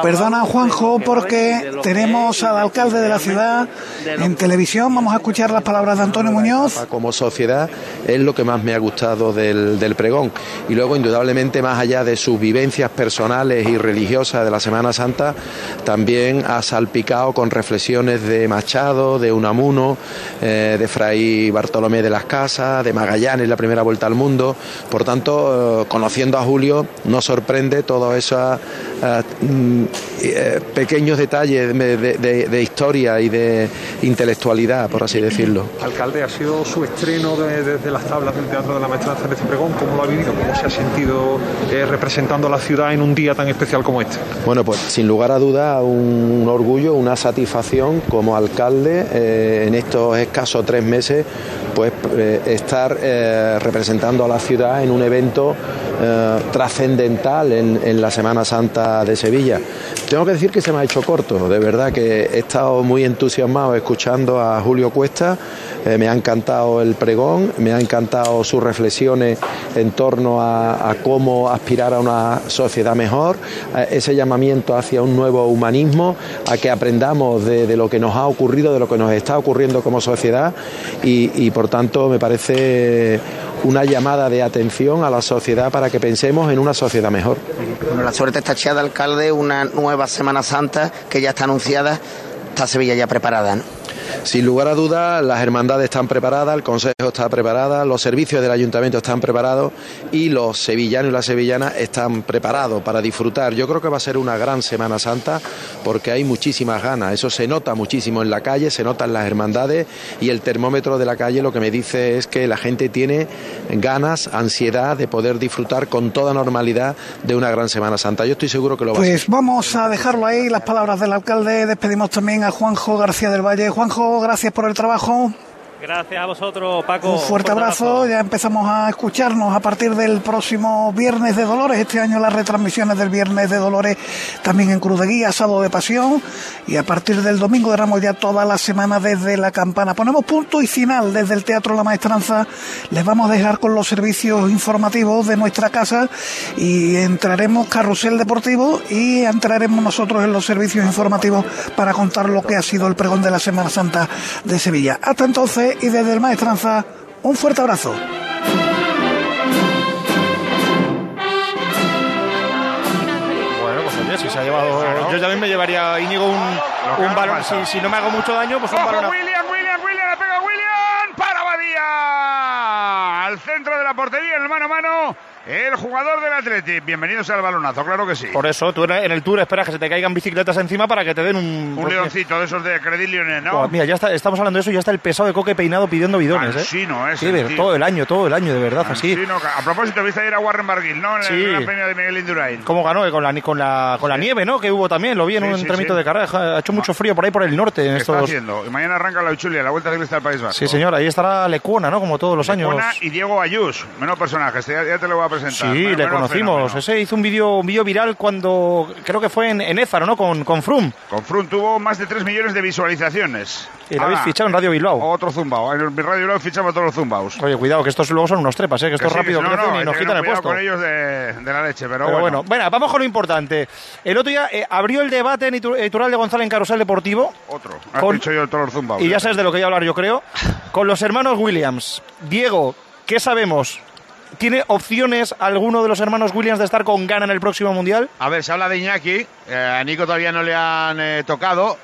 Perdona Juanjo porque tenemos al alcalde de la ciudad en televisión, vamos a escuchar las palabras de Antonio Muñoz. Como sociedad es lo que más me ha gustado del, del pregón y luego indudablemente más allá de sus vivencias personales y religiosas de la Semana Santa, también ha salpicado con reflexiones de Machado, de Unamuno, eh, de Fray Bartolomé de las Casas, de Magallanes, la primera vuelta al mundo. Por tanto, eh, conociendo a Julio, nos sorprende eh, eh, pequeños detalles de, historia y de intelectualidad, por así decirlo. Alcalde, ha sido su estreno desde las tablas del Teatro de la Maestranza de pregón. ¿Cómo lo ha vivido? ¿Cómo se ha sentido eh, representando a la ciudad en un día tan especial como este? Bueno, pues sin lugar a duda un orgullo, una satisfacción como alcalde eh, en estos escasos tres meses, pues estar representando a la ciudad en un evento trascendental en la Semana Santa de Sevilla. Tengo que decir que se me ha hecho corto, de verdad que he estado muy entusiasmado escuchando a Julio Cuesta, eh, me ha encantado el pregón, me ha encantado sus reflexiones en torno a, cómo aspirar a una sociedad mejor, ese llamamiento hacia un nuevo humanismo, a que aprendamos de, lo que nos ha ocurrido, de lo que nos está ocurriendo como sociedad y por tanto me parece una llamada de atención a la sociedad para que pensemos en una sociedad mejor. Bueno, la suerte está echada, alcalde, una nueva Semana Santa que ya está anunciada, está Sevilla ya preparada. Sin lugar a dudas, las hermandades están preparadas, el Consejo está preparado, los servicios del Ayuntamiento están preparados y los sevillanos y las sevillanas están preparados para disfrutar. Yo creo que va a ser una gran Semana Santa porque hay muchísimas ganas. Eso se nota muchísimo en la calle, se nota en las hermandades y el termómetro de la calle lo que me dice es que la gente tiene ganas, ansiedad de poder disfrutar con toda normalidad de una gran Semana Santa. Yo estoy seguro que lo va a ser. Pues vamos a dejarlo ahí, las palabras del alcalde. Despedimos también a Juanjo García del Valle. Juanjo, gracias por el trabajo. Gracias a vosotros, Paco. Un fuerte, abrazo. Ya empezamos a escucharnos a partir del próximo Viernes de Dolores. Este año las retransmisiones del Viernes de Dolores también en Cruz de Guía, Sábado de Pasión. Y a partir del domingo de Ramos ya toda la semana desde la campana. Ponemos punto y final desde el Teatro La Maestranza. Les vamos a dejar con los servicios informativos de nuestra casa y entraremos Carrusel Deportivo y entraremos nosotros en los servicios informativos para contar lo que ha sido el pregón de la Semana Santa de Sevilla. Hasta entonces y desde el Maestranza, un fuerte abrazo. Bueno, pues oye, si se ha llevado. Yo también me llevaría Íñigo un, un balón. Si, si, no me hago mucho daño, pues un balón. William, William, William, le pega William para Badía. Al centro de la portería, en el mano a mano el jugador del Atleti. Bienvenidos al balonazo, claro que sí. Por eso, tú en el Tour esperas que se te caigan bicicletas encima para que te den un... Un leoncito de esos de Credit Lyonnais, ¿no? mira, ya está, estamos hablando de eso y ya está el pesado de coque peinado pidiendo bidones, ¿eh? Sí, no es. Sí, todo el año, todo el año, de verdad, así. a propósito, viste ir a Warren Barguil, ¿no? En sí. la peña de Miguel Indurain. ¿Cómo ganó? Con la, con la, con la nieve, ¿no? Que hubo también, lo vi en un entrenamiento de carrera. Ha hecho mucho frío por ahí por el norte. En estos... está haciendo? Y mañana arranca la Uchulia, la Vuelta Ciclista del País Vasco. Sí, señor, ahí estará Lecuona, ¿no? Como todos los años. Lecuona y Diego Ayús, menos personajes, ya, ya, te lo voy a presentar. Sí, le conocimos. Ese hizo un vídeo un vídeo viral cuando creo que fue en, en Ézaro, ¿no? Con, con Frum. Con Frum tuvo más de 3 millones de visualizaciones. Y lo habéis fichado en Radio Bilbao. Otro zumbao. En Radio Bilbao fichamos todos los zumbaos. Oye, cuidado, que estos luego son unos trepas, ¿eh? que estos rápido no, crecen no, y nos quitan el puesto. con ellos de, de, la leche, pero, pero bueno. bueno. vamos con lo importante. El otro día eh, abrió el debate en Editorial de González en Carusel Deportivo. Otro. Has con, dicho yo todos los zumbaos. Y ya sabes de lo que voy a hablar yo creo. Con los hermanos Williams. Diego, ¿qué sabemos? ¿Tiene opciones alguno de los hermanos Williams de estar con gana en el próximo Mundial? A ver, se habla de Iñaki. Eh, a Nico todavía no le han eh, tocado.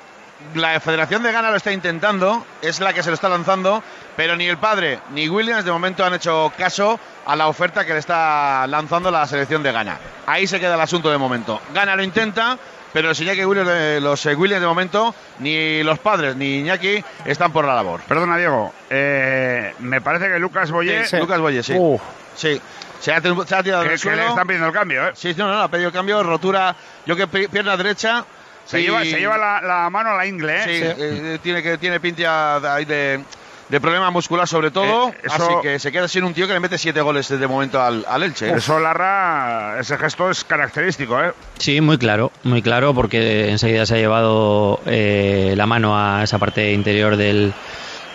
La Federación de Ghana lo está intentando, es la que se lo está lanzando, pero ni el padre ni Williams de momento han hecho caso a la oferta que le está lanzando la selección de Ghana. Ahí se queda el asunto de momento. Ghana lo intenta, pero los Iñaki Williams, los Williams de momento, ni los padres ni Iñaki están por la labor. Perdona, Diego. Eh, me parece que Lucas Boye. Sí, sí. Lucas Boye, sí. Uh. Sí. Se ha, se ha tirado del suelo. le están pidiendo el cambio, ¿eh? Sí, no, no, ha pedido el cambio, rotura, yo que pierna derecha. Se, y... lleva, se lleva la, la, mano a la ingle, ¿eh? Sí, sí. Eh, tiene, que, tiene pinta de, de, de, problema muscular sobre todo, eh, eso... así que se queda sin un tío que le mete siete goles de momento al, al Elche. ¿eh? Eso, Larra, ese gesto es característico, ¿eh? Sí, muy claro, muy claro, porque enseguida se ha llevado eh, la mano a esa parte interior del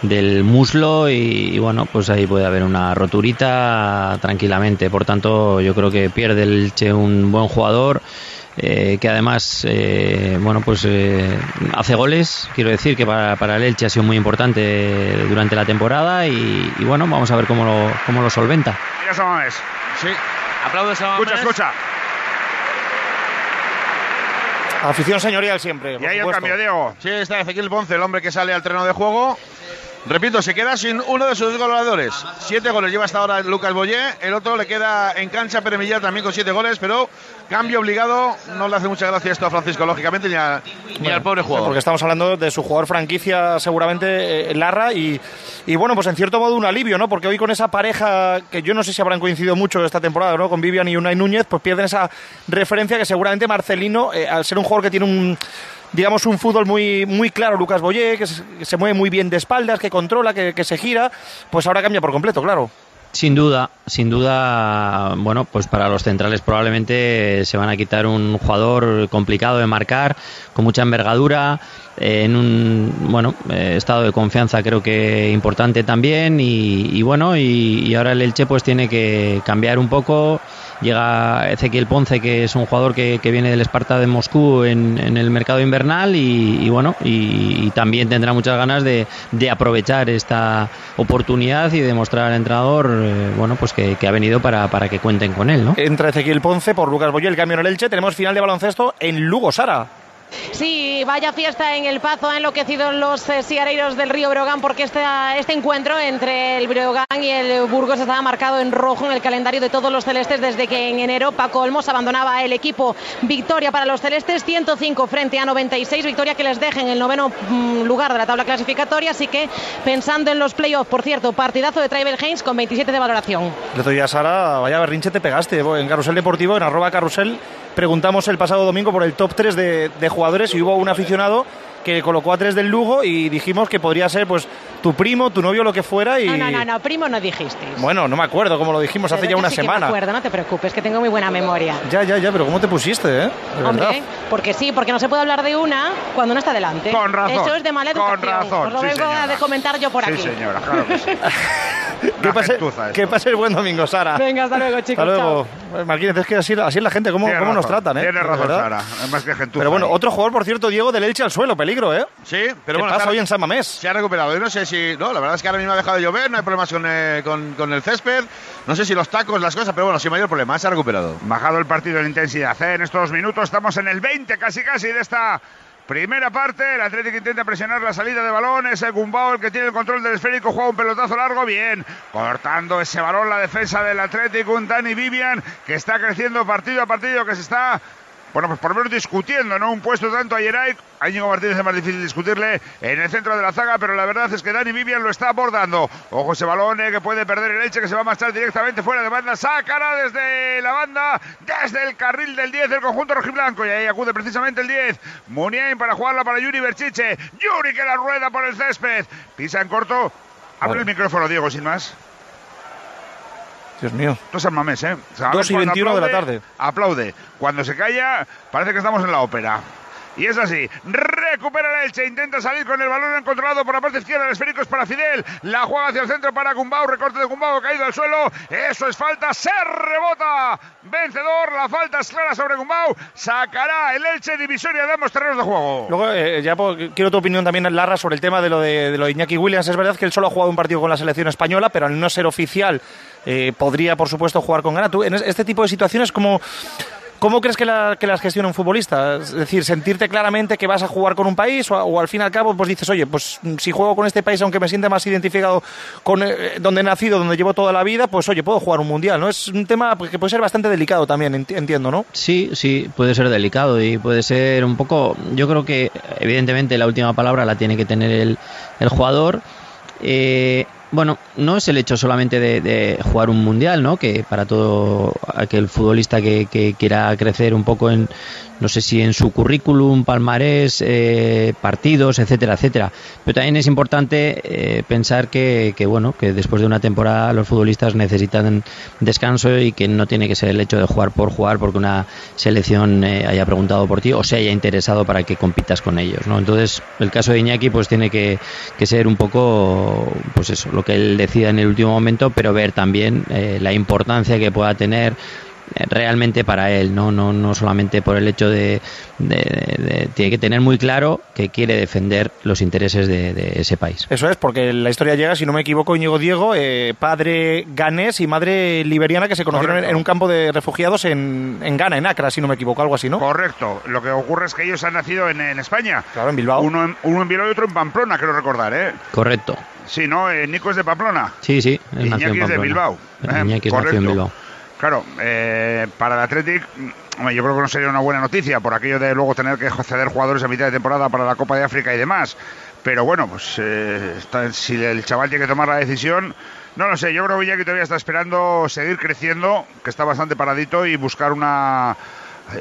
del muslo y, y, bueno pues ahí puede haber una roturita tranquilamente por tanto yo creo que pierde el Che un buen jugador eh, que además eh, bueno pues eh, hace goles quiero decir que para, para, el Elche ha sido muy importante durante la temporada y, y bueno vamos a ver cómo lo, cómo lo solventa Mira Samames sí aplaude Samames escucha escucha Afición señorial siempre. Y ahí el cambio, Diego. Sí, está Ezequiel Ponce, el hombre que sale al terreno de juego. Repito, se queda sin uno de sus goleadores. Siete goles lleva hasta ahora Lucas Boyé. El otro le queda en cancha Pere Millar también con siete goles, pero cambio obligado. No le hace mucha gracia esto a Francisco, lógicamente, ni, a, ni al pobre jugador. Porque estamos hablando de su jugador franquicia, seguramente, eh, Larra. Y, y, bueno, pues en cierto modo un alivio, ¿no? Porque hoy con esa pareja, que yo no sé si habrán coincidido mucho esta temporada, ¿no? Con Vivian y Unai Núñez, pues pierden esa referencia que seguramente Marcelino, eh, al ser un jugador que tiene un digamos, un fútbol muy, muy claro, Lucas Boyé, que se, mueve muy bien de espaldas, que controla, que, que, se gira, pues ahora cambia por completo, claro. Sin duda, sin duda, bueno, pues para los centrales probablemente se van a quitar un jugador complicado de marcar, con mucha envergadura, eh, en un bueno eh, estado de confianza creo que importante también y, y bueno y, y, ahora el Elche pues tiene que cambiar un poco llega Ezequiel Ponce, que es un jugador que, viene del Esparta de Moscú en, el mercado invernal y, bueno, y, también tendrá muchas ganas de, aprovechar esta oportunidad y demostrar al entrenador, eh, bueno, pues que, ha venido para, para que cuenten con él, ¿no? Entra Ezequiel Ponce por Lucas Boyel, cambio en el Elche, tenemos final de baloncesto en Lugo, Sara. Sí, vaya fiesta en el Pazo, ha enloquecido los eh, del Río Brogan porque este, este encuentro entre el Brogan y el Burgos estaba marcado en rojo en el calendario de todos los celestes desde que en enero Paco Olmos abandonaba el equipo. Victoria para los celestes, 105 frente a 96, victoria que les deja en el noveno mm, lugar de la tabla clasificatoria, así que pensando en los playoffs, por cierto, partidazo de Tribal Haynes con 27 de valoración. El otro día, Sara, vaya berrinche te pegaste en Carrusel Deportivo, en arroba carrusel preguntamos el pasado domingo por el top 3 de, jugadores y hubo un aficionado que colocó a tres del Lugo y dijimos que podría ser pues tu primo, tu novio, lo que fuera. Y... No, no, no, no primo no dijiste. Bueno, no me acuerdo cómo lo dijimos hace ya una semana. me acuerdo, no te preocupes, que tengo muy buena memoria. Ya, ya, ya, pero ¿cómo te pusiste, eh? Hombre, porque sí, porque no se puede hablar de una cuando no está delante. Con razón. Eso es de mala educación. Con razón. Os lo vengo a de comentar yo por aquí. Sí, señora, claro que sí. que, pase, que pase el buen domingo, Sara. Venga, hasta luego, chicos. Hasta luego. Marquínez, es que así, así es la gente, cómo, cómo nos tratan, ¿eh? Tienes razón, Sara. Es más que gentuza. Pero bueno, otro jugador, por cierto, Diego del Elche al suelo, peligro, ¿eh? Sí, pero bueno. pasa hoy en San Mamés? Se ha recuperado. Yo no sé si. No, la verdad es que ahora mismo ha dejado de llover, no hay problemas con, eh, con, con, el césped. No sé si los tacos, las cosas, pero bueno, sin mayor problema, se ha recuperado. Bajado el partido en intensidad. ¿eh? En estos minutos estamos en el 20 casi casi de esta Primera parte, el Atlético intenta presionar la salida de balón, es el Gumbao el que tiene el control del esférico, juega un pelotazo largo, bien, cortando ese balón la defensa del Atlético, un Dani Vivian que está creciendo partido a partido, que se está bueno, pues por lo menos discutiendo, ¿no? Un puesto tanto a Yeray, a Íñigo Martínez es más difícil discutirle en el centro de la zaga, pero la verdad es que Dani Vivian lo está abordando. Ojo ese balón eh, que puede perder el Elche, que se va a marchar directamente fuera de banda, sacará desde la banda, desde el carril del 10 el conjunto rojiblanco, y ahí acude precisamente el 10. Muniain para jugarla para Yuri Berchiche, Yuri que la rueda por el césped, pisa en corto, abre el micrófono Diego, sin más. Dios mío. Esto es el Mamés, ¿eh? 2 y 21 de la tarde. Aplaude. Cuando se calla, parece que estamos en la ópera. Y es así. Recupera el Elche. Intenta salir con el balón encontrado por la parte izquierda. El esférico es para Fidel. La juega hacia el centro para Gumbau. Recorte de Gumbau. Caído al suelo. Eso es falta. Se rebota. Vencedor. La falta es clara sobre Gumbau. Sacará el Elche divisoria de ambos terrenos de juego. Luego, eh, ya quiero tu opinión también, Larra, sobre el tema de lo de, de, lo de Iñaki Williams. Es verdad que él solo ha jugado un partido con la selección española, pero al no ser oficial eh, podría, por supuesto, jugar con gana. ¿Tú en este tipo de situaciones cómo, cómo crees que, la, que las gestiona un futbolista? Es decir, sentirte claramente que vas a jugar con un país o, al fin y al cabo pues dices, oye, pues si juego con este país, aunque me sienta más identificado con eh, donde he nacido, donde llevo toda la vida, pues oye, puedo jugar un mundial, ¿no? Es un tema que puede ser bastante delicado también, entiendo, ¿no? Sí, sí, puede ser delicado y puede ser un poco, yo creo que evidentemente la última palabra la tiene que tener el, el jugador. Eh, bueno, no es el hecho solamente de, jugar un mundial, ¿no? Que para todo aquel futbolista que, quiera crecer un poco en, no sé si en su currículum, palmarés, eh, partidos, etcétera, etcétera. Pero también es importante eh, pensar que, bueno, que después de una temporada los futbolistas necesitan descanso y que no tiene que ser el hecho de jugar por jugar porque una selección eh, haya preguntado por ti o se haya interesado para que compitas con ellos, ¿no? Entonces, el caso de Iñaki pues tiene que, que ser un poco, pues eso, lo que él decida en el último momento, pero ver también la importancia que pueda tener realmente para él, no, no, no solamente por el hecho de, tiene que tener muy claro que quiere defender los intereses de, ese país. Eso es, porque la historia llega, si no me equivoco, Íñigo Diego, eh, padre ganés y madre liberiana que se conocieron en, un campo de refugiados en, en, Ghana, en Accra, si no me equivoco, algo así, ¿no? Correcto. Lo que ocurre es que ellos han nacido en, España. Claro, en Bilbao. Uno en, uno en Bilbao y otro en Pamplona, quiero recordar, ¿eh? Correcto. Sí, ¿no? Eh, Nico es de Pamplona. Sí, sí. Iñaki es de Bilbao. Iñaki es en Bilbao. Claro, eh, para el Athletic, yo creo que no sería una buena noticia por aquello de luego tener que ceder jugadores a mitad de temporada para la Copa de África y demás. Pero bueno, pues eh, si el chaval tiene que tomar la decisión, no lo sé. Yo creo que todavía está esperando seguir creciendo, que está bastante paradito y buscar una eh,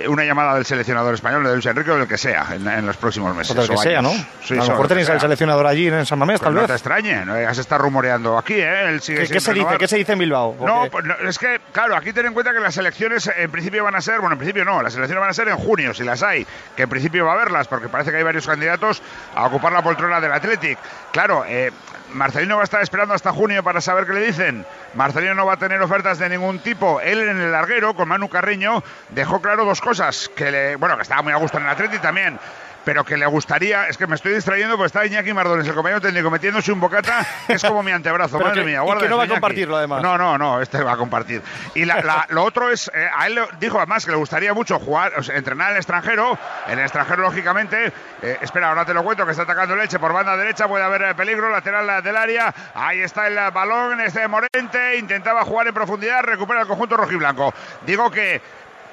una llamada del seleccionador español, de Luis Enrique o del que sea, en, los próximos meses. O del que sea, ¿no? a lo mejor tenéis al seleccionador allí en San Mamés, pues tal vez. No te extrañe, ¿no? ya se está rumoreando aquí, ¿eh? Él sigue ¿Qué, se dice? ¿Qué se dice en Bilbao? No, pues es que, claro, aquí ten en cuenta que las elecciones en principio van a ser, bueno, en principio no, las elecciones van a ser en junio, si las hay, que en principio va a haberlas, porque parece que hay varios candidatos a ocupar la poltrona del Athletic. Claro, eh, Marcelino va a estar esperando hasta junio para saber qué le dicen. Marcelino no va a tener ofertas de ningún tipo. Él en el larguero, con Manu Carreño, dejó claro dos cosas. Que le, bueno, que estaba muy a gusto en el Atleti también pero que le gustaría, es que me estoy distrayendo porque está Iñaki Mardones, el compañero técnico, metiéndose un bocata, es como mi antebrazo, madre que- mía. y guarda que no va a compartirlo, además. No, no, no, este va a compartir. Y la- la- lo otro es, eh, a él le dijo además que le gustaría mucho jugar, o sea, entrenar en el extranjero, en el extranjero lógicamente, eh, espera, ahora te lo cuento, que está atacando Leche por banda derecha, puede haber eh, peligro, lateral del área, ahí está el balón, este Morente, intentaba jugar en profundidad, recupera el conjunto rojiblanco. Digo que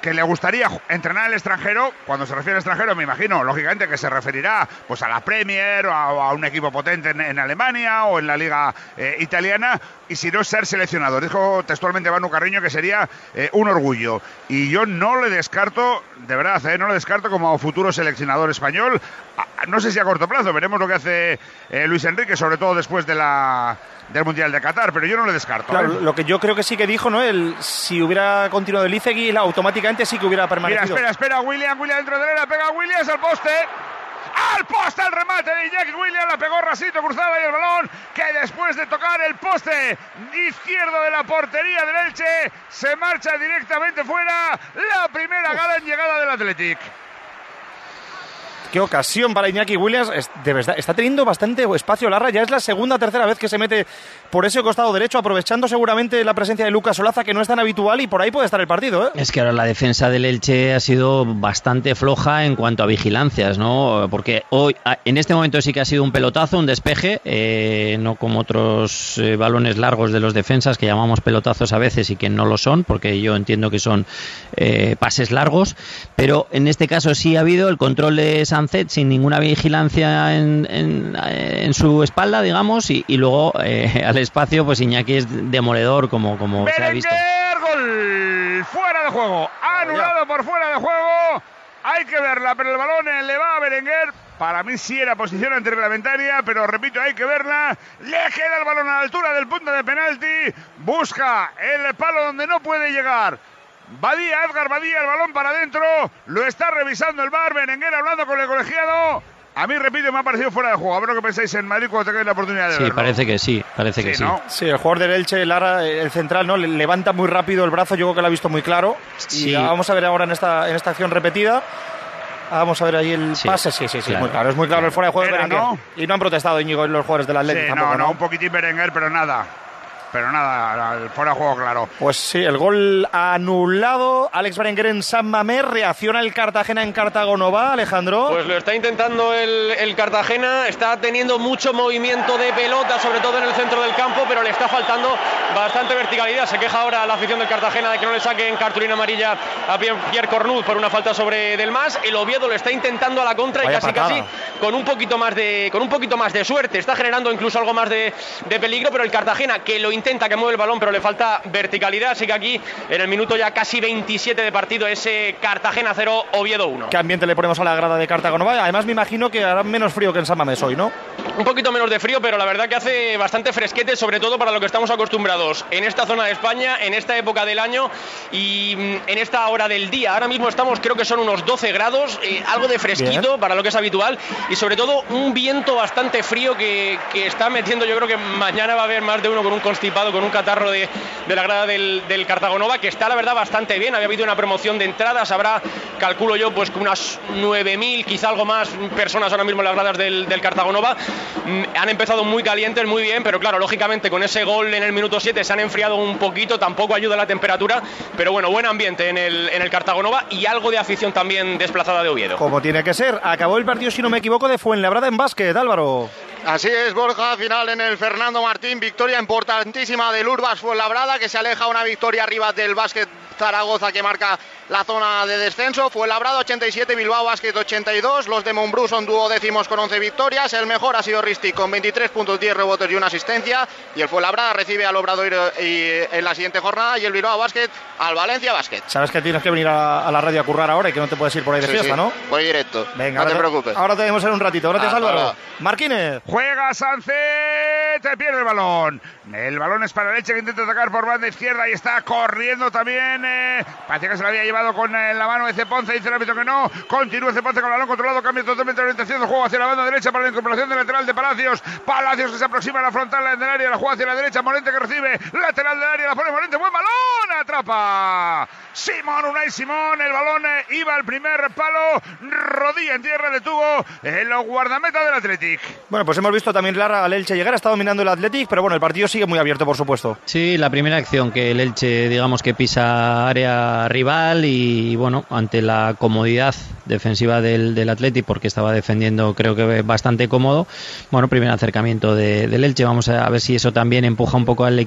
que le gustaría entrenar en el extranjero, cuando se refiere al extranjero, me imagino, lógicamente, que se referirá pues a la Premier o a, un equipo potente en, Alemania o en la liga eh, italiana, y si no, ser seleccionador. Dijo textualmente Manu Carriño que sería eh, un orgullo. Y yo no le descarto, de verdad, eh, no le descarto como futuro seleccionador español. No sé si a corto plazo, veremos lo que hace Luis Enrique, sobre todo después de la, del Mundial de Qatar, pero yo no le descarto. Claro, ¿eh? lo que yo creo que sí que dijo, ¿no? El, si hubiera continuado el Izegui, la- automáticamente sí que hubiera Mira, permanecido. espera, espera, William, William dentro de la pega Williams al poste. Al poste el remate de Iñaki Williams, la pegó Rasito cruzada y el balón que después de tocar el poste izquierdo de la portería del Elche se marcha directamente fuera. La primera gala en llegada del Athletic. Qué ocasión para Iñaki Williams. De verdad, está teniendo bastante espacio Larra. Ya es la segunda o tercera vez que se mete por ese costado derecho, aprovechando seguramente la presencia de Lucas Olaza, que no es tan habitual, y por ahí puede estar el partido, ¿eh? Es que ahora la defensa del Elche ha sido bastante floja en cuanto a vigilancias, ¿no? Porque hoy, en este momento sí que ha sido un pelotazo, un despeje, eh, no como otros eh, balones largos de los defensas que llamamos pelotazos a veces y que no lo son, porque yo entiendo que son pases largos, pero en este caso sí ha habido el control de Sancet sin ninguna vigilancia en, su espalda, digamos, y, y luego eh, al espacio, pues Iñaki es demoledor, como, como se ha visto. Berenguer, gol fuera de juego, anulado por fuera de juego. Hay que verla, pero el balón eh, le va a Berenguer. Para mí sí era posición antirreglamentaria, pero repito, hay que verla. Le queda el balón a la altura del punto de penalti. Busca el palo donde no puede llegar. Badía, Edgar Badía, el balón para adentro. Lo está revisando el bar. Berenguer hablando con el colegiado. A mí, repito, me ha parecido fuera de juego. A ver lo que pensáis en Madrid cuando tengáis la oportunidad de Sí, verlo. parece que sí, parece que Sí, sí. ¿no? Sí, el jugador del Elche, Lara, el central, ¿no? Le- Levanta muy rápido el brazo, yo creo que lo ha visto muy claro. Sí. Y vamos a ver ahora en esta, en esta acción repetida. Vamos a ver ahí el Sí, pase. Sí, sí, sí, claro. muy claro. Es muy claro el fuera de juego de Era, Berenguer. ¿no? Y no han protestado, Íñigo, los jugadores del Atlético Sí, tampoco, no, no, ¿no? un poquitín Berenguer, pero nada. Pero nada, fuera de juego claro. Pues sí, el gol anulado. Alex Berenguer en San Mamés. Reacciona el Cartagena en Cartago no va, Alejandro. Pues lo está intentando el, el Cartagena, está teniendo mucho movimiento de pelota, sobre todo en el centro del campo, pero le está faltando bastante verticalidad. Se queja ahora la afición del Cartagena de que no le saquen cartulina amarilla a Pierre, Cornut por una falta sobre Del Mas. El Oviedo lo está intentando a la contra y Vaya casi patada. casi con un poquito más de con un poquito más de suerte. Está generando incluso algo más de, de peligro, pero el Cartagena que lo intenta, que mueve el balón, pero le falta verticalidad. Así que aquí en el minuto ya casi 27 de partido ese Cartagena 0 Oviedo 1. ¿Qué ambiente le ponemos a la grada de va? Además, me imagino que hará menos frío que en San Mamés hoy, ¿no? Un poquito menos de frío, pero la verdad que hace bastante fresquete, sobre todo para lo que estamos acostumbrados en esta zona de España, en esta época del año y mm, en esta hora del día. Ahora mismo estamos, creo que son unos 12 grados, eh, algo de fresquito para lo que es habitual y sobre todo un viento bastante frío que, que está metiendo. Yo creo que mañana va a haber más de uno con un constipado, con un catarro de, de la grada del, del Cartagonova, que está la verdad bastante bien. Había habido una promoción de entradas, habrá, calculo yo, pues unas 9.000, quizá algo más personas ahora mismo en las gradas del, del Cartagonova. Mm, Han empezado muy calientes, muy bien, pero claro, lógicamente con ese gol en el minuto 7 se han enfriado un poquito, tampoco ayuda la temperatura, pero bueno, buen ambiente en el, en el Cartagonova y algo de afición también desplazada de Oviedo. Como tiene que ser. Acabó el partido, si no me equivoco, de Fuenlabrada en básquet, Álvaro. Así es, Borja, final en el Fernando Martín, victoria importantísima del Urbas Fuenlabrada, que se aleja una victoria arriba del básquet Zaragoza que marca la zona de descenso. Fuenlabrada 87, Bilbao Basket 82. Los de Montbrú son duodécimos con 11 victorias. El mejor ha sido Risti con 23 puntos, 10 rebotes y una asistencia. Y el Fuenlabrada recibe al Obradoiro y, en la siguiente jornada. Y el Bilbao Basket al Valencia Basket. Sabes que tienes que venir a, a la radio a currar ahora y que no te puedes ir por ahí de Sí, fiesta, sí, ¿no? Voy directo. Venga, no te preocupes. Ahora te vemos en un ratito. Gracias, Hasta Álvaro. ahora. Marquínez. Juega Sánchez, pierde el balón. El balón es para Leche que intenta atacar por banda izquierda y está corriendo también eh, parece que se lo había llevado con eh, la mano de Ceponce, dice el árbitro que no. Continúa Ceponce con el balón controlado, cambia totalmente la orientación del juego hacia la banda derecha para la incorporación del lateral de Palacios. Palacios que se aproxima a la frontal del área, la juega hacia la derecha. Morente que recibe, lateral del área, la pone Morente, buen balón, atrapa. Simón, Unai Simón, el balón eh, iba al primer palo, rodilla en tierra detuvo en los guardametas del Athletic. Bueno, pues hemos visto también Lara al Elche llegar, está dominando el Athletic, pero bueno, el partido sigue muy abierto, por supuesto. Sí, la primera acción que el Elche, digamos que pisa área rival y bueno, ante la comodidad defensiva del, del Athletic, porque estaba defendiendo creo que bastante cómodo, bueno, primer acercamiento de, del Elche, vamos a ver si eso también empuja un poco al equipo